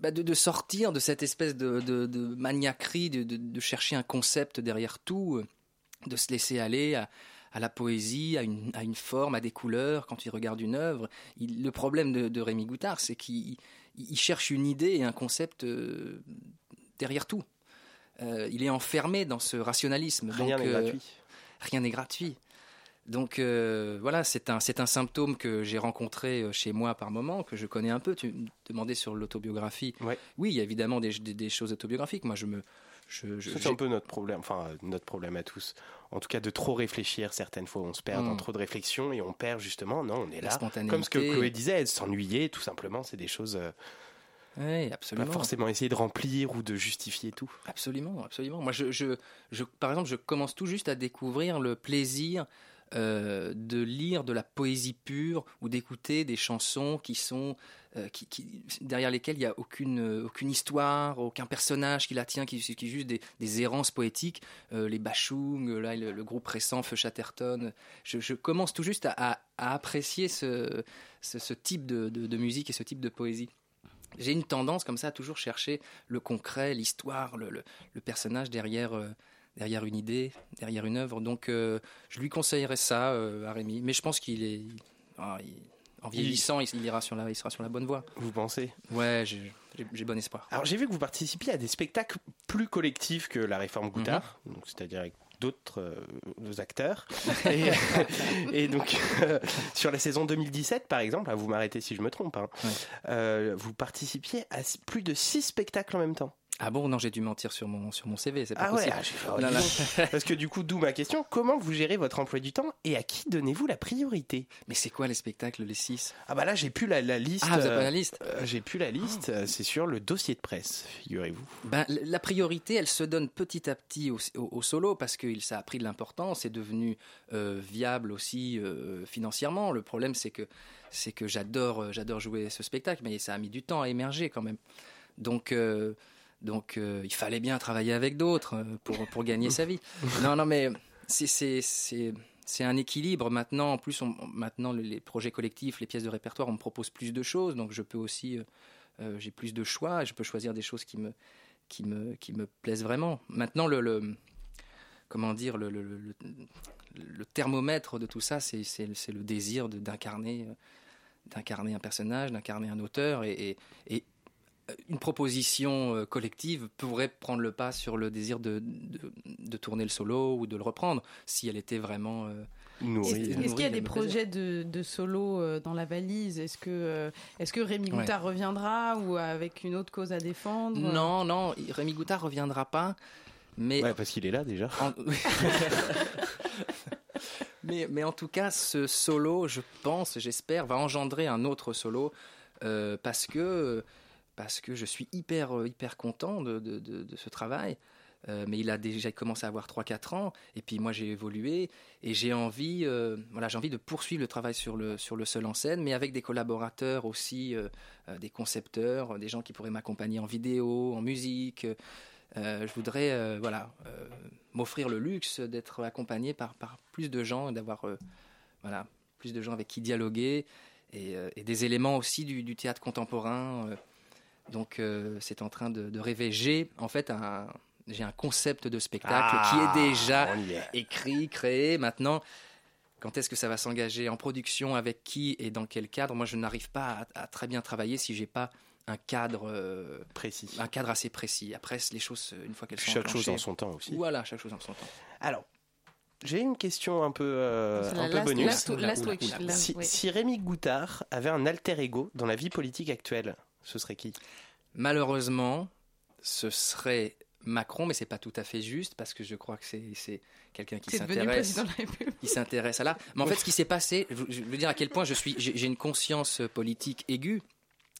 Bah, de, de sortir de cette espèce de, de, de maniaquerie, de, chercher un concept derrière tout, euh, de se laisser aller à, à la poésie, à une, à une forme, à des couleurs quand il regarde une œuvre. Il- le problème de, Rémi Goutard, c'est qu'il il cherche une idée et un concept euh, derrière tout. Euh, il est enfermé dans ce rationalisme. Rien n'est euh, gratuit. rien n'est gratuit. Donc euh, voilà, c'est un, c'est un symptôme que j'ai rencontré euh, chez moi par moment, que je connais un peu. Tu me demandais sur l'autobiographie. Ouais. Oui, il y a évidemment des, des- des choses autobiographiques. Moi, je me... Je, je- C'est un peu notre problème, enfin notre problème à tous. En tout cas, de trop réfléchir, certaines fois, on se perd dans Mm. trop de réflexion et on perd justement. Non, on est La là. Comme ce que Chloé disait, s'ennuyer, tout simplement, c'est des choses euh, Oui, pas absolument. forcément essayer de remplir ou de justifier tout. Absolument, absolument. Moi, je, je, je- par exemple, je commence tout juste à découvrir le plaisir euh, de lire de la poésie pure ou d'écouter des chansons qui sont euh, qui, derrière lesquelles il n'y a aucune, euh, aucune histoire, aucun personnage qui la tient, qui, qui est juste des, des errances poétiques. Les Bachung, là, le, groupe récent, Feu Chatterton. Je, commence tout juste à, à- apprécier ce, ce, type de, de- musique et ce type de poésie. J'ai une tendance comme ça à toujours chercher le concret, l'histoire, le, le- personnage derrière, derrière une idée, derrière une œuvre. Donc euh, je lui conseillerais ça euh, à Rémi. Mais je pense qu'il est... ah, il- en vieillissant, il, il ira sur la, il sera sur la bonne voie. Vous pensez? Ouais, j'ai bon espoir. Alors j'ai vu que vous participiez à des spectacles plus collectifs que la réforme Goutard, donc c'est-à-dire avec d'autres euh, acteurs. et, et donc euh, sur la saison 2017 par exemple, ah, vous m'arrêtez si je me trompe, hein, Ouais. euh, vous participiez à plus de six spectacles en même temps. Ah bon, non, j'ai dû mentir sur mon, sur mon CV, c'est pas Ah ouais, possible. ah, fait, oh, Non, non. parce que du coup d'où ma question, comment vous gérez votre emploi du temps et à qui donnez-vous la priorité? Mais c'est quoi les spectacles, les six? Ah bah là j'ai plus la, la liste. Ah, vous avez pas euh, la liste euh, j'ai plus la liste, euh, c'est sur le dossier de presse, figurez-vous. Ben, la priorité, elle se donne petit à petit au, au- au solo parce que ça a pris de l'importance, c'est devenu euh, viable aussi euh, financièrement. Le problème, c'est que c'est que j'adore euh, j'adore jouer ce spectacle, mais ça a mis du temps à émerger quand même. Donc euh, donc euh, il fallait bien travailler avec d'autres euh, pour pour gagner sa vie. Non non mais c'est un équilibre maintenant. En plus, on- maintenant le- les projets collectifs, les pièces de répertoire, on me propose plus de choses, donc je peux aussi euh, j'ai plus de choix, je peux choisir des choses qui me qui me, qui me plaisent vraiment. Maintenant, le, le- comment dire, le, le, le- le thermomètre de tout ça, c'est, le désir d'incarner, d'incarner un personnage, d'incarner un auteur, et, et- et une proposition euh, collective pourrait prendre le pas sur le désir de, de, de tourner le solo ou de le reprendre, si elle était vraiment, euh, nourri. Est-ce nourri est-ce qu'il y a de des projets de, de solo euh, dans la valise? Est-ce que, est-ce que Rémi Ouais. Goutard reviendra ou avec une autre cause à défendre? Non, non, Rémi Goutard reviendra pas. Mais Ouais, parce qu'il est là déjà. En- mais, mais en tout cas, ce solo, je pense, j'espère, va engendrer un autre solo euh, parce que parce que je suis hyper euh, hyper content de, de, ce travail. Euh, mais il a déjà commencé à avoir 3-4 ans et puis moi j'ai évolué et j'ai envie euh, voilà envie de poursuivre le travail sur le sur le seul en scène mais avec des collaborateurs aussi des concepteurs des gens qui pourraient m'accompagner en vidéo en musique je voudrais voilà m'offrir le luxe d'être accompagné par, par plus de gens, d'avoir voilà, plus de gens avec qui dialoguer et, des éléments aussi du théâtre contemporain. Donc euh, c'est en train de, de rêver. J'ai en fait un, j'ai un concept de spectacle Ah, qui est déjà y est. écrit, créé. Maintenant, quand est-ce que ça va s'engager en production, avec qui et dans quel cadre? Moi, je n'arrive pas à, à très bien travailler si j'ai pas un cadre euh, Précis. un cadre assez précis. Après, les choses, une fois qu'elles sont Chaque chose en son temps aussi. Voilà, chaque chose en son temps. Alors, j'ai une question un peu, euh, un peu last- bonus. last- last Si, oui. si Rémi Goutard avait un alter ego dans la vie politique actuelle, ce serait qui? Malheureusement, ce serait Macron, mais c'est pas tout à fait juste parce que je crois que c'est c'est quelqu'un qui C'est devenu s'intéresse, président de la République. qui s'intéresse à l'art. Mais en fait, ce qui s'est passé, je, veux dire à quel point je suis, j'ai une conscience politique aiguë.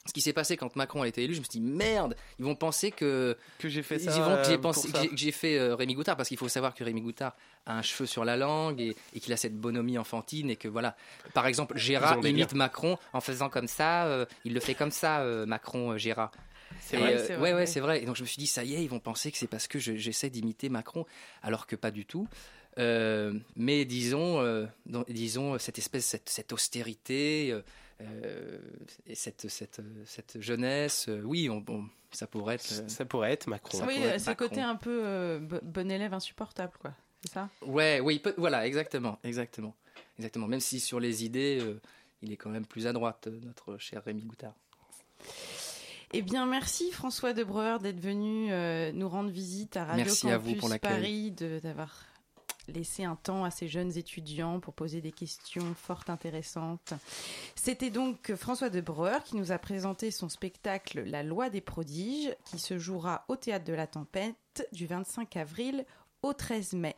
Ce qui s'est passé quand Macron a été élu, je me suis dit merde, ils vont penser que Que j'ai fait ils ça. vont que j'ai euh, pensé que j'ai- que j'ai fait euh, Rémi Goutard parce qu'il faut savoir que Rémi Goutard a un cheveu sur la langue et, et qu'il a cette bonhomie enfantine et que voilà par exemple Ils Gérard imite Macron en faisant comme ça euh, il le fait comme ça euh, Macron euh, Gérard C'est vrai. euh, vrai, ouais ouais. c'est vrai et donc je me suis dit ça y est ils vont penser que c'est parce que je- j'essaie d'imiter Macron alors que pas du tout Euh, mais disons euh, dans- disons cette espèce cette, cette austérité euh, et cette, cette, cette jeunesse, euh, oui, on, on- ça pourrait être. euh, Ça pourrait être Macron. Ça oui, c'est le côté un peu euh, bo- bon élève insupportable, quoi. C'est ça? Ouais, oui, peut- voilà, exactement, exactement, exactement. Même si sur les idées, euh, il est quand même plus à droite, notre cher Rémi Goutard. Eh bien, merci François de Breuer d'être venu euh, nous rendre visite à Radio Merci à vous Campus pour. Paris, de- d'avoir laissé un temps à ces jeunes étudiants pour poser des questions fort intéressantes. C'était donc François de Breuer qui nous a présenté son spectacle La loi des prodiges, qui se jouera au Théâtre de la Tempête du 25 avril au 13 mai.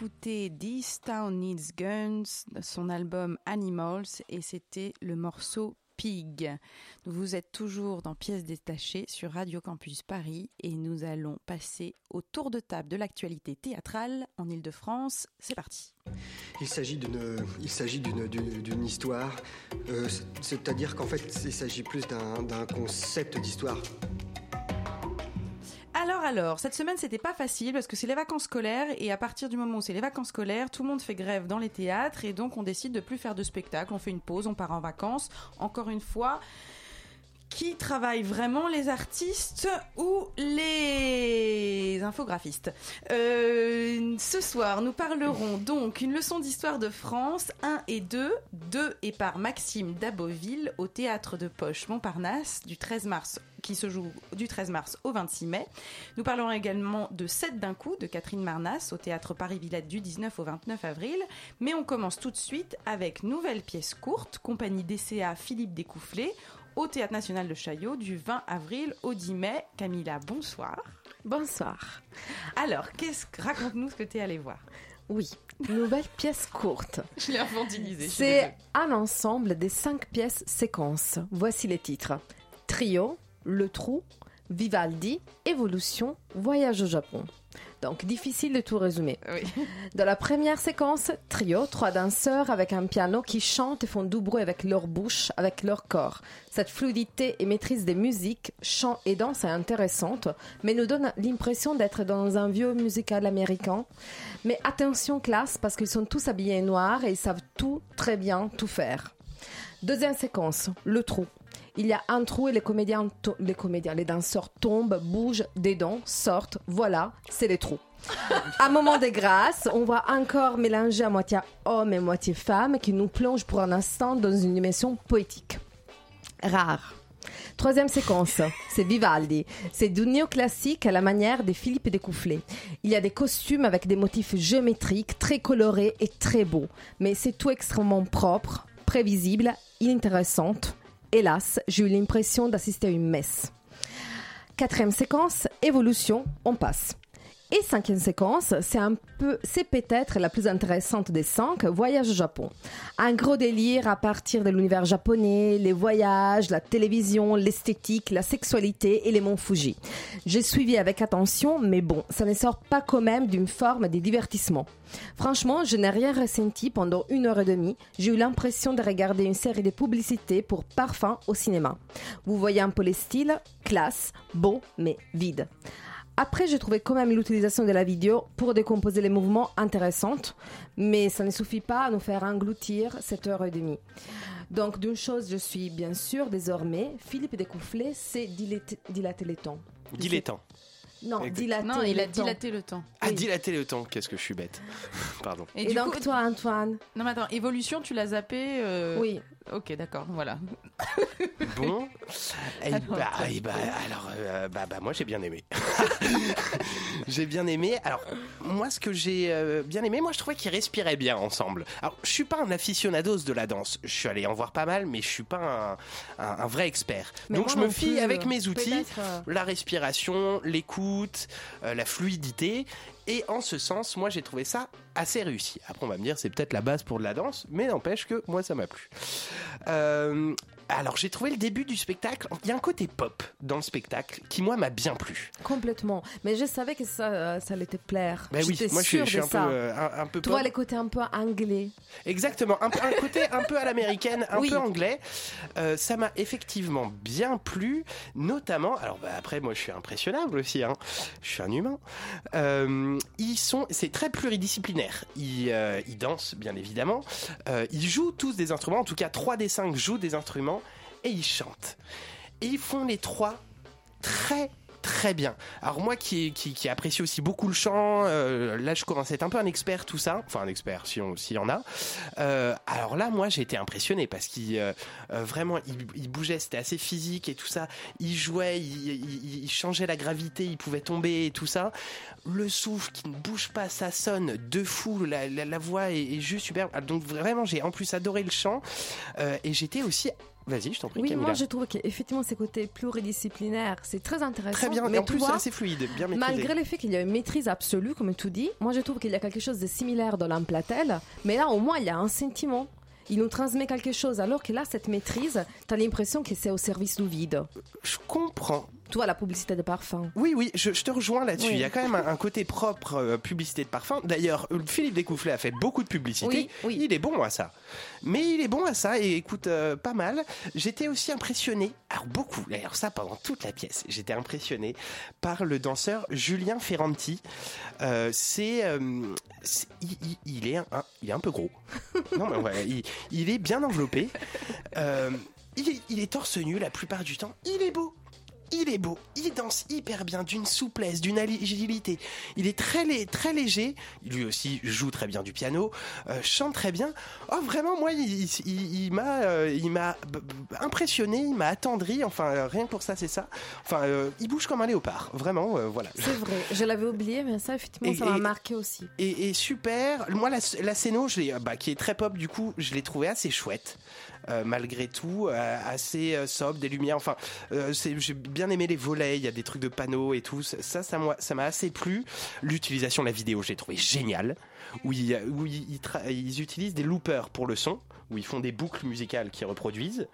D'écouter This Town Needs Guns, son album Animals, et c'était le morceau Pig. Vous êtes toujours dans Pièces détachées sur Radio Campus Paris et nous allons passer au tour de table de l'actualité théâtrale en Ile-de-France. C'est parti. Il s'agit d'une, histoire, euh, c'est- c'est-à-dire qu'en fait, il s'agit plus d'un concept d'histoire. Alors cette semaine c'était pas facile parce que c'est les vacances scolaires et à partir du moment où c'est les vacances scolaires, tout le monde fait grève dans les théâtres et donc on décide de plus faire de spectacle, on fait une pause, on part en vacances. Encore une fois, qui travaille vraiment les artistes ou les infographistes Euh, Ce soir, nous parlerons donc une leçon d'histoire de France 1 et 2, 2 et par Maxime Daboville au théâtre de Poche Montparnasse du 13 mars qui se joue du 13 mars au 26 mai. Nous parlerons également de 7 d'un coup de Catherine Marnas au théâtre Paris-Villette du 19 au 29 avril. Mais on commence tout de suite avec nouvelle pièce courte, compagnie DCA Philippe Découfflé, au Théâtre National de Chaillot du 20 avril au 10 mai. Camilla, bonsoir. Bonsoir. Alors, qu'est-ce que raconte-nous ce que tu es allé voir Oui, une nouvelle pièce courte. Je l'ai infantilisé. je suis C'est un ensemble des cinq pièces séquences. Voici les titres. Trio, Le Trou, Vivaldi, Évolution, Voyage au Japon. Donc difficile de tout résumer. Oui. Dans la première séquence, trio, trois danseurs avec un piano qui chantent et font du bruit avec leur bouche, avec leur corps. Cette fluidité et maîtrise des musiques, chant et danse est intéressante, mais nous donne l'impression d'être dans un vieux musical américain. Mais attention classe, parce qu'ils sont tous habillés en noir et ils savent tout très bien tout faire. Deuxième séquence, le trou. Il y a un trou et les comédiens, les comédiens, les danseurs tombent, bougent, des dents sortent. Voilà, c'est les trous. Un moment de grâce, on voit encore mélanger à moitié homme et moitié femme qui nous plonge pour un instant dans une dimension poétique. Rare. Troisième séquence, c'est Vivaldi. C'est du néoclassique à la manière de Philippe Découfflé. Il y a des costumes avec des motifs géométriques, très colorés et très beaux. Mais c'est tout extrêmement propre, prévisible, inintéressante. Hélas, j'ai eu l'impression d'assister à une messe. Quatrième séquence, évolution, on passe. Et cinquième séquence, c'est un peu, c'est peut-être la plus intéressante des cinq, voyage au Japon. Un gros délire à partir de l'univers japonais, les voyages, la télévision, l'esthétique, la sexualité et les monts Fuji. J'ai suivi avec attention, mais bon, ça ne sort pas quand même d'une forme de divertissement. Franchement, je n'ai rien ressenti pendant une heure et demie. J'ai eu l'impression de regarder une série de publicités pour parfum au cinéma. Vous voyez un peu les styles, classe, beau, mais vide. Après, j'ai trouvé quand même l'utilisation de la vidéo pour décomposer les mouvements intéressante, mais ça ne suffit pas à nous faire engloutir cette heure et demie. Donc, d'une chose, je suis bien sûr désormais, Philippe Découfflé, c'est dilater, dilater les temps. Dilettant. Non, dilater Non, il a dilaté le temps. Ah, Oui. dilater le temps, qu'est-ce que je suis bête. Pardon. Et, du donc, coup- toi, Antoine Non, mais attends, évolution, tu l'as zappé euh, Oui. Ok, d'accord, voilà. Bon. Eh Alors, bah, toi, eh bah, alors, euh, bah, bah, moi j'ai bien aimé. j'ai bien aimé. Alors, moi, ce que j'ai euh, bien aimé, moi, je trouvais qu'ils respiraient bien ensemble. Alors, je suis pas un aficionados de la danse. Je suis allé en voir pas mal, mais je suis pas un, un- un vrai expert. Mais Donc, moi je me fie avec mes outils, euh, la respiration, l'écoute, euh, la fluidité. Et en ce sens, moi, j'ai trouvé ça assez réussi. Après, on va me dire, c'est peut-être la base pour de la danse, mais n'empêche que moi, ça m'a plu. Euh, alors, j'ai trouvé le début du spectacle. Il y a un côté pop dans le spectacle qui, moi, m'a bien plu. Complètement. Mais je savais que ça, euh, ça allait te plaire. Ben oui, moi, je suis, je un peu, euh, un, un peu Tu pop. vois les côtés un peu anglais. Exactement, un, côté un peu à l'américaine, un Oui. peu anglais. Euh, ça m'a effectivement bien plu, notamment. Alors bah, après, moi, je suis impressionnable aussi. Hein. Je suis un humain. Euh, ils sont, c'est très pluridisciplinaire. Ils, ils dansent, bien évidemment. Ils jouent tous des instruments. En tout cas, trois des cinq jouent des instruments et ils chantent. Et ils font les trois très très bien. Alors moi qui, qui, apprécie aussi beaucoup le chant, euh, là je commence à être un peu un expert tout ça, enfin un expert si on s'il y en a. Euh, alors là moi j'ai été impressionné parce qu'il euh, vraiment il, il bougeait, c'était assez physique et tout ça. Il jouait, il, il- changeait la gravité, il pouvait tomber et tout ça. Le souffle qui ne bouge pas, ça sonne de fou, la, voix est, juste superbe. Ah, Donc vraiment j'ai en plus adoré le chant et j'étais aussi Vas-y, je t'en prie, Oui, Camilla. moi je trouve qu'effectivement ces côtés pluridisciplinaires, c'est très intéressant. Très bien, mais et en plus, c'est assez fluide, bien maîtrisé. Malgré le fait qu'il y a une maîtrise absolue, comme tu dis, moi je trouve qu'il y a quelque chose de similaire dans l'Amplatel, mais là au moins il y a un sentiment. Il nous transmet quelque chose, alors que là, cette maîtrise, t'as l'impression que c'est au service du vide. Je comprends. Tu vois, la publicité de parfum. Oui, oui, je, je te rejoins là-dessus. Oui. Il y a quand même un, un côté propre euh, publicité de parfum. D'ailleurs, Philippe Descoufflet a fait beaucoup de publicité. Oui, Il est bon à ça. Mais il est bon à ça et écoute euh, pas mal. J'étais aussi impressionné, alors beaucoup, d'ailleurs ça pendant toute la pièce, j'étais impressionné par le danseur Julien Ferranti. Euh, c'est, il, est un, un- il est un peu gros. non mais ouais, il, il est bien enveloppé. Il, est, il est torse nu la plupart du temps. Il est beau. Il est beau, il danse hyper bien, d'une souplesse, d'une agilité. Il est très, lé- très léger. Lui aussi joue très bien du piano, euh, chante très bien. Oh, vraiment, moi, il, il- il- il m'a, euh, il m'a b- impressionné, il m'a attendri. Enfin, euh, rien que pour ça, c'est ça. Enfin, euh, il bouge comme un léopard. Vraiment, euh, voilà. C'est vrai, je l'avais oublié, mais ça, effectivement, Et- ça m'a marqué aussi. Et, et super. Moi, la, la scéno, je l'ai, bah, qui est très pop, du coup, je l'ai trouvé assez chouette. euh, malgré tout, euh, assez euh, sobre, des lumières. Enfin, euh, c'est- bien aimé les volets. Il y a des trucs de panneaux et tout. Ça, ça, moi, ça m'a assez plu. L'utilisation de la vidéo, j'ai trouvé génial. Où, il- où ils, ils utilisent des loopers pour le son, où ils font des boucles musicales qui reproduisent.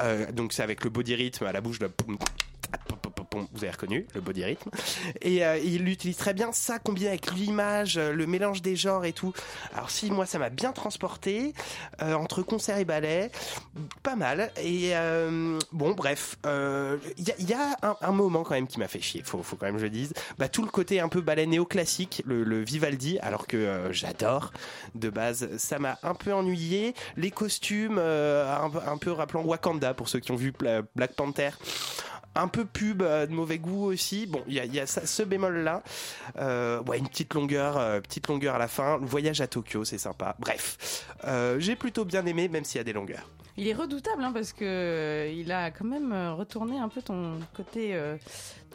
Euh, donc c'est avec le body rythme à la bouche de vous avez reconnu le body rythme et euh, il l'utilise très bien ça combiné avec l'image le mélange des genres et tout. Alors si moi ça m'a bien transporté euh, entre concert et ballet pas mal. Et euh, bon bref il y a, un, moment quand même qui m'a fait chier faut, faut quand même que je le dise. Bah, tout le côté un peu ballet néoclassique le, Vivaldi alors que j'adore de base ça m'a un peu ennuyé. Les costumes un, peu- rappelant Wakanda pour ceux qui ont vu Black Panther un peu pub euh, de mauvais goût aussi. Bon, il y a, ce bémol là. Euh, ouais, une petite longueur, euh, petite longueur à la fin. Le voyage à Tokyo, c'est sympa. Bref, j'ai plutôt bien aimé, même s'il y a des longueurs. Il est redoutable hein, parce que euh, il a quand même euh, retourné un peu ton côté, euh,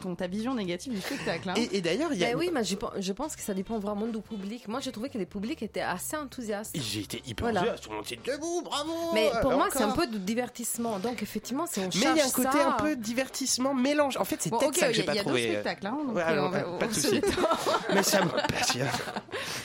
ton, ta vision négative du spectacle. hein. Et, et d'ailleurs, il y a. Ben oui, mais je, pen- je pense que ça dépend vraiment du public. Moi, j'ai trouvé que les publics étaient assez enthousiastes. J'ai été hyper Voilà. enthousiaste, tout le monde était debout, bravo. Mais pour moi, c'est un peu de divertissement. Donc, effectivement, si on Mais il y a un côté ça- un peu divertissement, mélange. En fait, c'est Bon, peut-être ça que j'ai a- pas il y a trouvé. deux spectacles, hein, donc, Ouais, alors, on va- pas on de souci. Mais ça me passionne.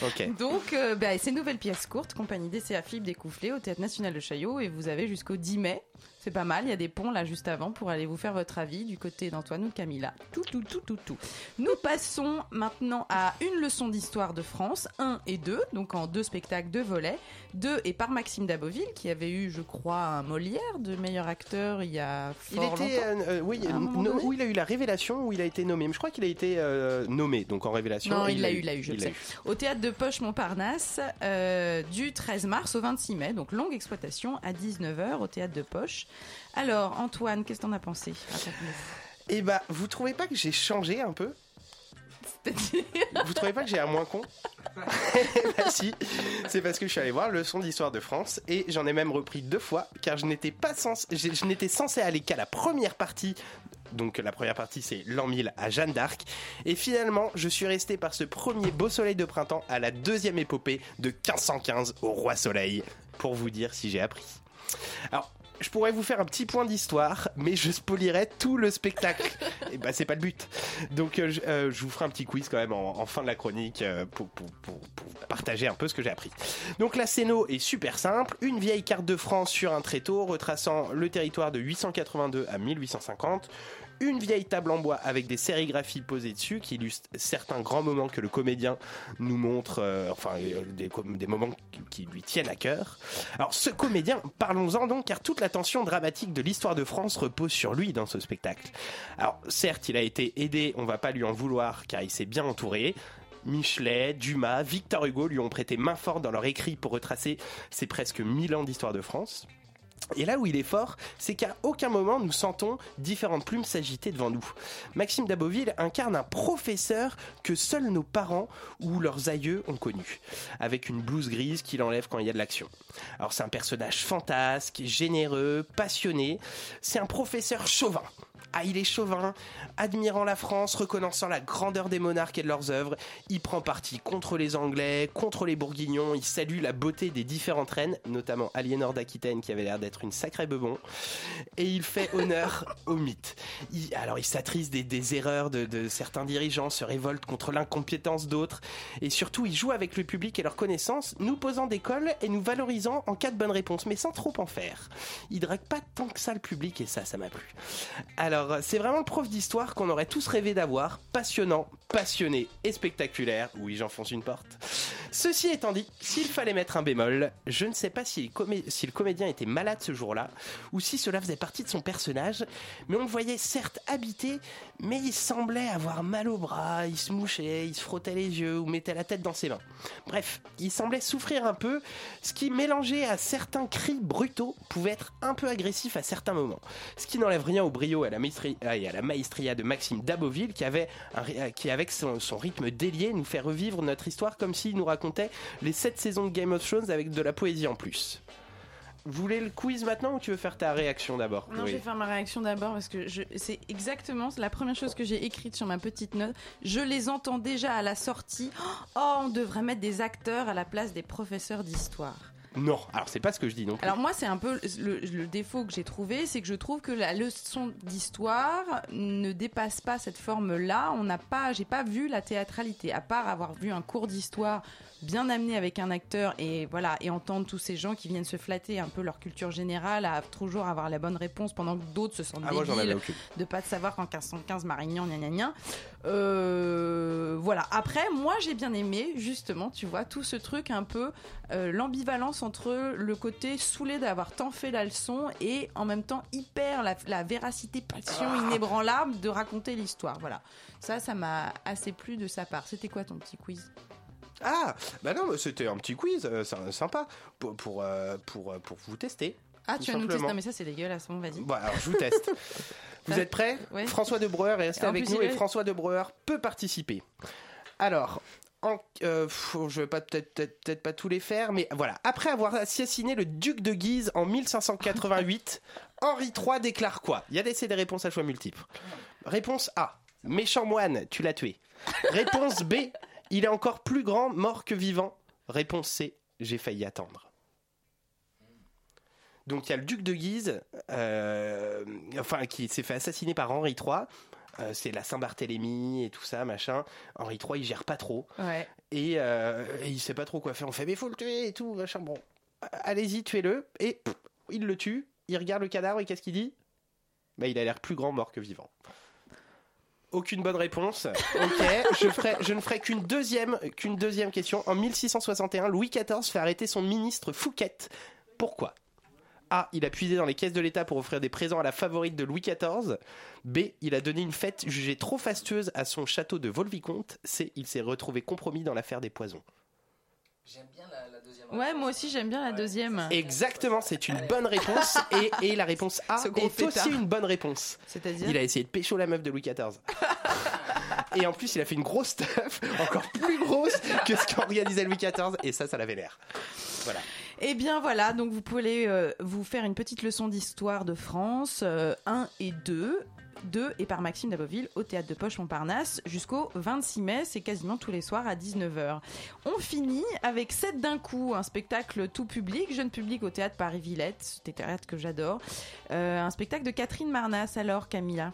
Ok. Donc, euh, bah, ces nouvelles pièces courtes, compagnie DCA Philippe Découfflé au Théâtre National de Chaillot, et vous avez jusqu'au 10 mai. C'est pas mal, il y a des ponts là juste avant pour aller vous faire votre avis du côté d'Antoine ou de Camilla. Tout, tout, tout, tout, tout. Nous passons maintenant à une leçon d'histoire de France, 1 et 2, donc en deux spectacles, deux volets. 2 et par Maxime Daboville, qui avait eu, je crois, un Molière de meilleur acteur il y a Il fort était, longtemps. euh, euh, oui, no- où il a eu la révélation, où il a été nommé. Mais je crois qu'il a été euh, nommé, donc en révélation. Non, il l'a eu, il l'a eu, je il le sais. Au théâtre de Poche Montparnasse, du 13 mars au 26 mai, donc longue exploitation à 19h au théâtre de Poche. Alors, Antoine, qu'est-ce que t'en as pensé? Et bah, vous trouvez pas que j'ai changé un peu? Vous trouvez pas que j'ai un moins con? Bah si, c'est parce que je suis allé voir Leçon d'histoire de France et j'en ai même repris deux fois car je n'étais pas censé, je je n'étais censé aller qu'à la première partie. Donc la première partie c'est l'an 1000 à Jeanne d'Arc. Et finalement je suis resté par ce premier beau soleil de printemps à la deuxième épopée de 1515 au roi soleil. Pour vous dire si j'ai appris. Alors je pourrais vous faire un petit point d'histoire, mais je spolierais tout le spectacle. Et bah c'est pas le but. Donc euh, je, euh, je vous ferai un petit quiz quand même en, en fin de la chronique euh, pour, pour, pour, pour partager un peu ce que j'ai appris. Donc la scéno est super simple, une vieille carte de France sur un tréteau retraçant le territoire de 882 à 1850. Une vieille table en bois avec des sérigraphies posées dessus qui illustrent certains grands moments que le comédien nous montre, euh, enfin euh, des, moments qui- lui tiennent à cœur. Alors ce comédien, parlons-en donc, car toute l'attention dramatique de l'histoire de France repose sur lui dans ce spectacle. Alors certes, il a été aidé, on va pas lui en vouloir, car il s'est bien entouré. Michelet, Dumas, Victor Hugo lui ont prêté main forte dans leur écrit pour retracer ces presque 1000 ans d'histoire de France. Et là où il est fort, c'est qu'à aucun moment nous sentons différentes plumes s'agiter devant nous. Maxime Daboville incarne un professeur que seuls nos parents ou leurs aïeux ont connu, avec une blouse grise qu'il enlève quand il y a de l'action. Alors c'est un personnage fantasque, généreux, passionné, c'est un professeur chauvin. Ah, il est chauvin, admirant la France, reconnaissant la grandeur des monarques et de leurs œuvres. Il prend parti contre les Anglais, contre les Bourguignons. Il salue la beauté des différentes reines, notamment Aliénor d'Aquitaine qui avait l'air d'être une sacrée bebon. Et il fait honneur au mythe. Alors il s'attriste des, erreurs de, de certains dirigeants, se révolte contre l'incompétence d'autres. Et surtout, il joue avec le public et leurs connaissances, nous posant des cols et nous valorisant en cas de bonne réponse, mais sans trop en faire. Il drague pas tant que ça le public et ça, ça m'a plu. Alors, c'est vraiment le prof d'histoire qu'on aurait tous rêvé d'avoir. Passionnant, passionné et spectaculaire. Oui, j'enfonce une porte. Ceci étant dit, s'il fallait mettre un bémol, je ne sais pas si le comédien était malade ce jour-là ou si cela faisait partie de son personnage, mais on le voyait certes habité, mais il semblait avoir mal au bras, il se mouchait, il se frottait les yeux ou mettait la tête dans ses mains. Bref, il semblait souffrir un peu, ce qui mélangé à certains cris brutaux pouvait être un peu agressif à certains moments. Ce qui n'enlève rien au brio et à la, ah, et à la maestria de Maxime Daboville qui avait un euh, qui avec son, son rythme délié nous fait revivre notre histoire comme s'il nous racontait les sept saisons de Game of Thrones avec de la poésie en plus. Vous voulez le quiz maintenant ou tu veux faire ta réaction d'abord Non, je vais faire ma réaction d'abord parce que je- c'est exactement la première chose que j'ai écrite sur ma petite note. Je les entends déjà à la sortie. Oh, on devrait mettre des acteurs à la place des professeurs d'histoire. Non, alors c'est pas ce que je dis non plus. Alors moi, c'est un peu le, le défaut que j'ai trouvé, c'est que je trouve que la leçon d'histoire ne dépasse pas cette forme-là. On n'a pas, j'ai pas vu la théâtralité, à part avoir vu un cours d'histoire bien amené avec un acteur et voilà et entendre tous ces gens qui viennent se flatter un peu leur culture générale à toujours avoir la bonne réponse pendant que d'autres se sentent Ah, moi, débiles aucune. de pas de savoir qu'en 1515 Marignan gna gna gna. Euh, voilà. Après, moi j'ai bien aimé justement, tu vois, tout ce truc un peu euh, l'ambivalence entre le côté saoulé d'avoir tant fait la leçon et en même temps hyper la, la véracité, passion Ah. inébranlable de raconter l'histoire. Voilà. Ça, ça m'a assez plu de sa part. C'était quoi ton petit quiz? Ah, bah non, c'était un petit quiz euh, sy- sympa pour, pour, euh, pour, pour vous tester. Ah, tu vas nous tester. Non, mais ça c'est dégueulasse. Bon, vas-y. Bon, alors je vous teste. Vous Ah, êtes prêts ouais. François de Breuer est resté avec nous et François de Breuer peut participer. Alors, en, euh, je vais pas peut-être peut-être pas tous les faire, mais voilà. Après avoir assassiné le duc de Guise en 1588, Henri III déclare quoi? Il y a des, des réponses à choix multiples. Réponse A. Méchant moine, tu l'as tué. Réponse B. Il est encore plus grand, mort que vivant. Réponse C. J'ai failli attendre. Donc il y a le duc de Guise, euh, enfin qui s'est fait assassiner par Henri III. Euh, c'est la Saint-Barthélemy et tout ça, machin. Henri III, il gère pas trop. Ouais. Et, euh, et il sait pas trop quoi faire. On fait, mais faut le tuer et tout, machin. Bon, allez-y, tuez-le. Et pff, il le tue. Il regarde le cadavre et qu'est-ce qu'il dit? Bah, Il a l'air plus grand mort que vivant. Aucune bonne réponse. Ok, je, ferai, je ne ferai qu'une deuxième, qu'une deuxième question. En 1661, Louis XIV fait arrêter son ministre Fouquet. Pourquoi? A. Il a puisé dans les caisses de l'État pour offrir des présents à la favorite de Louis XIV. B. Il a donné une fête jugée trop fastueuse à son château de Volvicomte. C. Il s'est retrouvé compromis dans l'affaire des poisons. J'aime bien la, la deuxième. Ouais, moi aussi j'aime bien la deuxième. Exactement, c'est une bonne réponse. Et, et la réponse A est aussi une bonne réponse. C'est-à-dire Il a essayé de pécho la meuf de Louis XIV. Et en plus, il a fait une grosse stuff, encore plus grosse que ce qu'organisait Louis XIV. Et ça, ça l'avait l'air. Voilà. Eh bien voilà, donc vous pouvez euh, vous faire une petite leçon d'histoire de France, 1 et 2. 2 et par Maxime Daboville au théâtre de Poche Montparnasse jusqu'au 26 mai, c'est quasiment tous les soirs à 19h. On finit avec 7 d'un coup, un spectacle tout public, jeune public au théâtre Paris-Villette, c'était théâtre que j'adore. Euh, un spectacle de Catherine Marnas alors Camilla?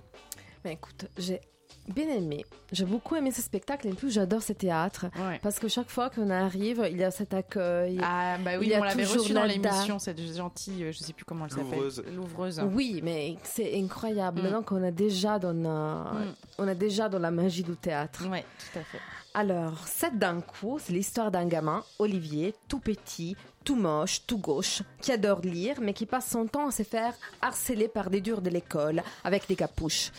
Mais écoute, j'ai bien aimé. J'ai beaucoup aimé ce spectacle et en plus j'adore ce théâtre Ouais. parce que chaque fois qu'on arrive, il y a cet accueil. Ah bah oui, Il y a on l'avait toujours reçu dans la l'émission, cette gentille, euh, je sais plus comment elle s'appelle. Louvreuse. Louvreuse. Oui, mais c'est incroyable. Mm. Donc on a déjà dans euh, Mm. on a déjà dans la magie du théâtre. Ouais, tout à fait. Alors, c'est d'un coup, c'est l'histoire d'un gamin, Olivier, tout petit, tout moche, tout gauche, qui adore lire, mais qui passe son temps à se faire harceler par des durs de l'école avec des capuches.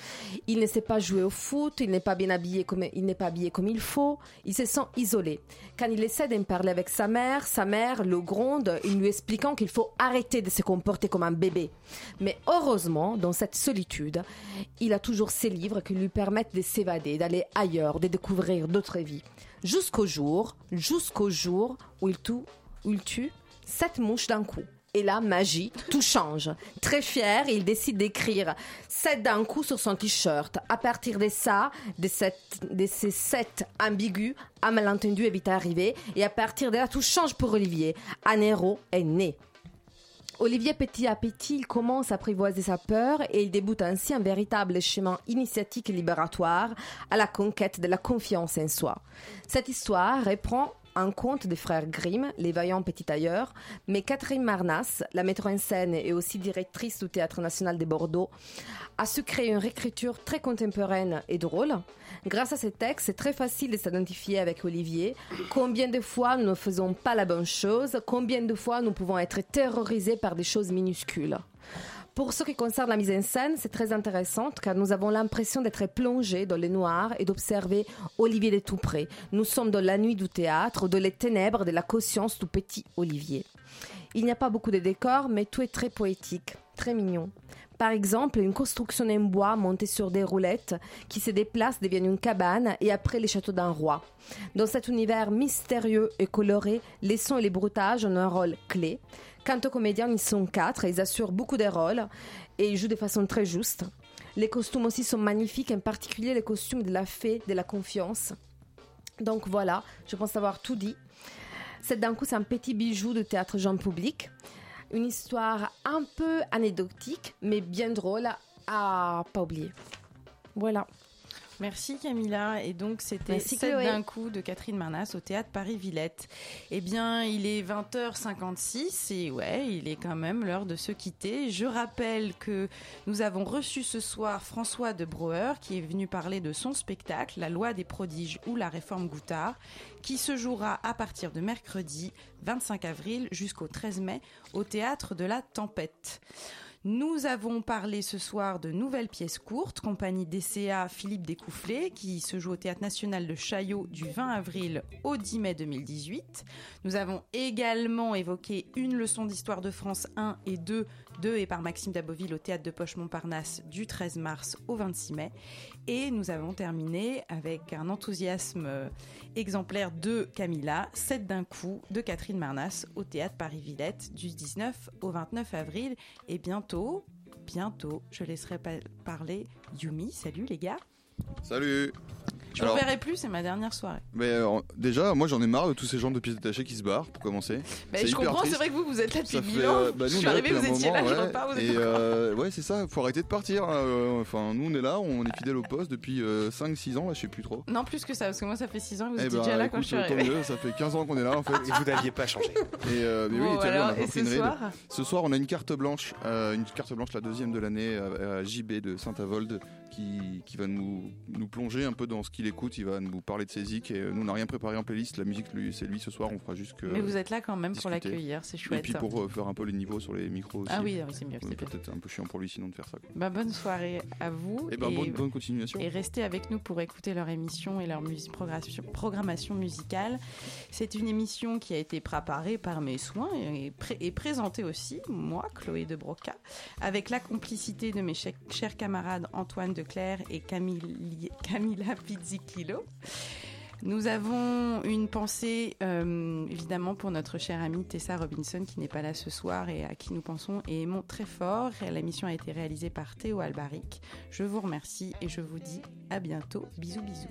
Il ne sait pas jouer au foot, il n'est pas bien habillé comme il n'est pas habillé comme il faut, il se sent isolé. Quand il essaie de parler avec sa mère, sa mère le gronde, en lui expliquant qu'il faut arrêter de se comporter comme un bébé. Mais heureusement, dans cette solitude, il a toujours ses livres qui lui permettent de s'évader, d'aller ailleurs, de découvrir d'autres vies. Jusqu'au jour, jusqu'au jour où il tue, où il tue sept mouches d'un coup. Et là, magie, tout change. Très fier, il décide d'écrire sept d'un coup sur son t-shirt. À partir de ça, de, cette- de ces sept ambigus, un malentendu est vite arrivé. Et à partir de là, tout change pour Olivier. Un héros est né. Olivier, petit à petit, il commence à apprivoiser sa peur et il débute ainsi un véritable chemin initiatique et libératoire à la conquête de la confiance en soi. Cette histoire reprend un conte des frères Grimm, Les Vaillants Petits Tailleurs, mais Catherine Marnas, la metteur en scène et aussi directrice du Théâtre National de Bordeaux, a su créer une réécriture très contemporaine et drôle. Grâce à ces textes, c'est très facile de s'identifier avec Olivier. Combien de fois nous ne faisons pas la bonne chose? Combien de fois nous pouvons être terrorisés par des choses minuscules? Pour ce qui concerne la mise en scène, c'est très intéressant car nous avons l'impression d'être plongés dans le noir et d'observer Olivier de tout près. Nous sommes dans la nuit du théâtre, dans les ténèbres de la conscience du petit Olivier. Il n'y a pas beaucoup de décors, mais tout est très poétique, très mignon. Par exemple, une construction en bois montée sur des roulettes qui se déplace devient une cabane et après les châteaux d'un roi. Dans cet univers mystérieux et coloré, les sons et les bruitages ont un rôle clé. Quant aux comédiens, ils sont quatre ils assurent beaucoup de rôles et ils jouent de façon très juste. Les costumes aussi sont magnifiques, en particulier les costumes de la fée de la confiance. Donc voilà, je pense avoir tout dit. C'est d'un coup, c'est un petit bijou de théâtre jeune public. Une histoire un peu anecdotique, mais bien drôle à pas oublier. Voilà. Merci Camilla. Et donc c'était Merci, 7 Chloé. d'un coup de Catherine Marnas au théâtre Paris-Villette. Eh bien, il est 20h56 et ouais, il est quand même l'heure de se quitter. Je rappelle que nous avons reçu ce soir François de Brouwer qui est venu parler de son spectacle La loi des prodiges ou la réforme Goutard qui se jouera à partir de mercredi 25 avril jusqu'au 13 mai au théâtre de la Tempête. Nous avons parlé ce soir de nouvelles pièces courtes, compagnie DCA Philippe Découfflé, qui se joue au Théâtre National de Chaillot du 20 avril au 10 mai 2018. Nous avons également évoqué une leçon d'histoire de France 1 et 2, 2 et par Maxime Daboville au Théâtre de Poche Montparnasse du 13 mars au 26 mai. Et nous avons terminé avec un enthousiasme euh, exemplaire de Camilla, 7 d'un coup de Catherine Marnas au Théâtre Paris-Villette du 19 au 29 avril. Et bientôt, bientôt, je laisserai pa- parler Yumi. Salut les gars. Salut Je ne verrai plus, c'est ma dernière soirée. mais euh, déjà, moi j'en ai marre de tous ces gens de pièces détachées qui se barrent pour commencer. Mais C'est je hyper comprends, c'est vrai que vous, vous êtes là depuis Ça 1000 fait, ans. euh, bah, nous, je suis là depuis vous étiez là, moment, je ouais. repars, vous êtes Et là. euh, ouais, c'est ça, faut arrêter de partir. hein, euh, Enfin, nous on est là, on est fidèles au poste depuis 5-6 ans, là, je sais plus trop. Non, plus que ça, parce que moi ça fait 6 ans et vous Eh étiez ben, déjà là quand je suis tant arrivée. mieux, ça fait 15 ans qu'on est là en fait. Et vous n'aviez pas changé. Et euh, mais Bon, oui, vu, on a et ce une soir Ce soir, on a une carte blanche, euh, une carte blanche, la deuxième de l'année, à JB de Saint-Avold, qui, qui va nous, nous plonger un peu dans ce qu'il écoute. Il va nous parler de ses zik. Et euh, nous, on n'a rien préparé en playlist. La musique, lui, c'est lui ce soir. On fera juste que. Mais vous êtes là quand même pour l'accueillir, c'est Et chouette. puis pour euh, faire un peu les niveaux sur les micros aussi. Ah oui, oui, c'est mieux, c'est. Peut-être un peu chiant pour lui sinon de faire ça. Bah, bonne soirée à vous. Eh ben, bonne- bonne continuation. Et restez avec nous pour écouter leur émission et leur musique programmation, musicale. C'est une émission qui a été préparée par mes soins et, pré- et présentée aussi, moi, Chloé de Broca, avec la complicité de mes chers, chers camarades Antoine Declerc et Camille, Camilla. Nous avons une pensée euh, évidemment pour notre chère amie Tessa Robinson qui n'est pas là ce soir et à qui nous pensons et aimons très fort. La mission a été réalisée par Théo Albaric. Je vous remercie et je vous dis à bientôt. Bisous bisous.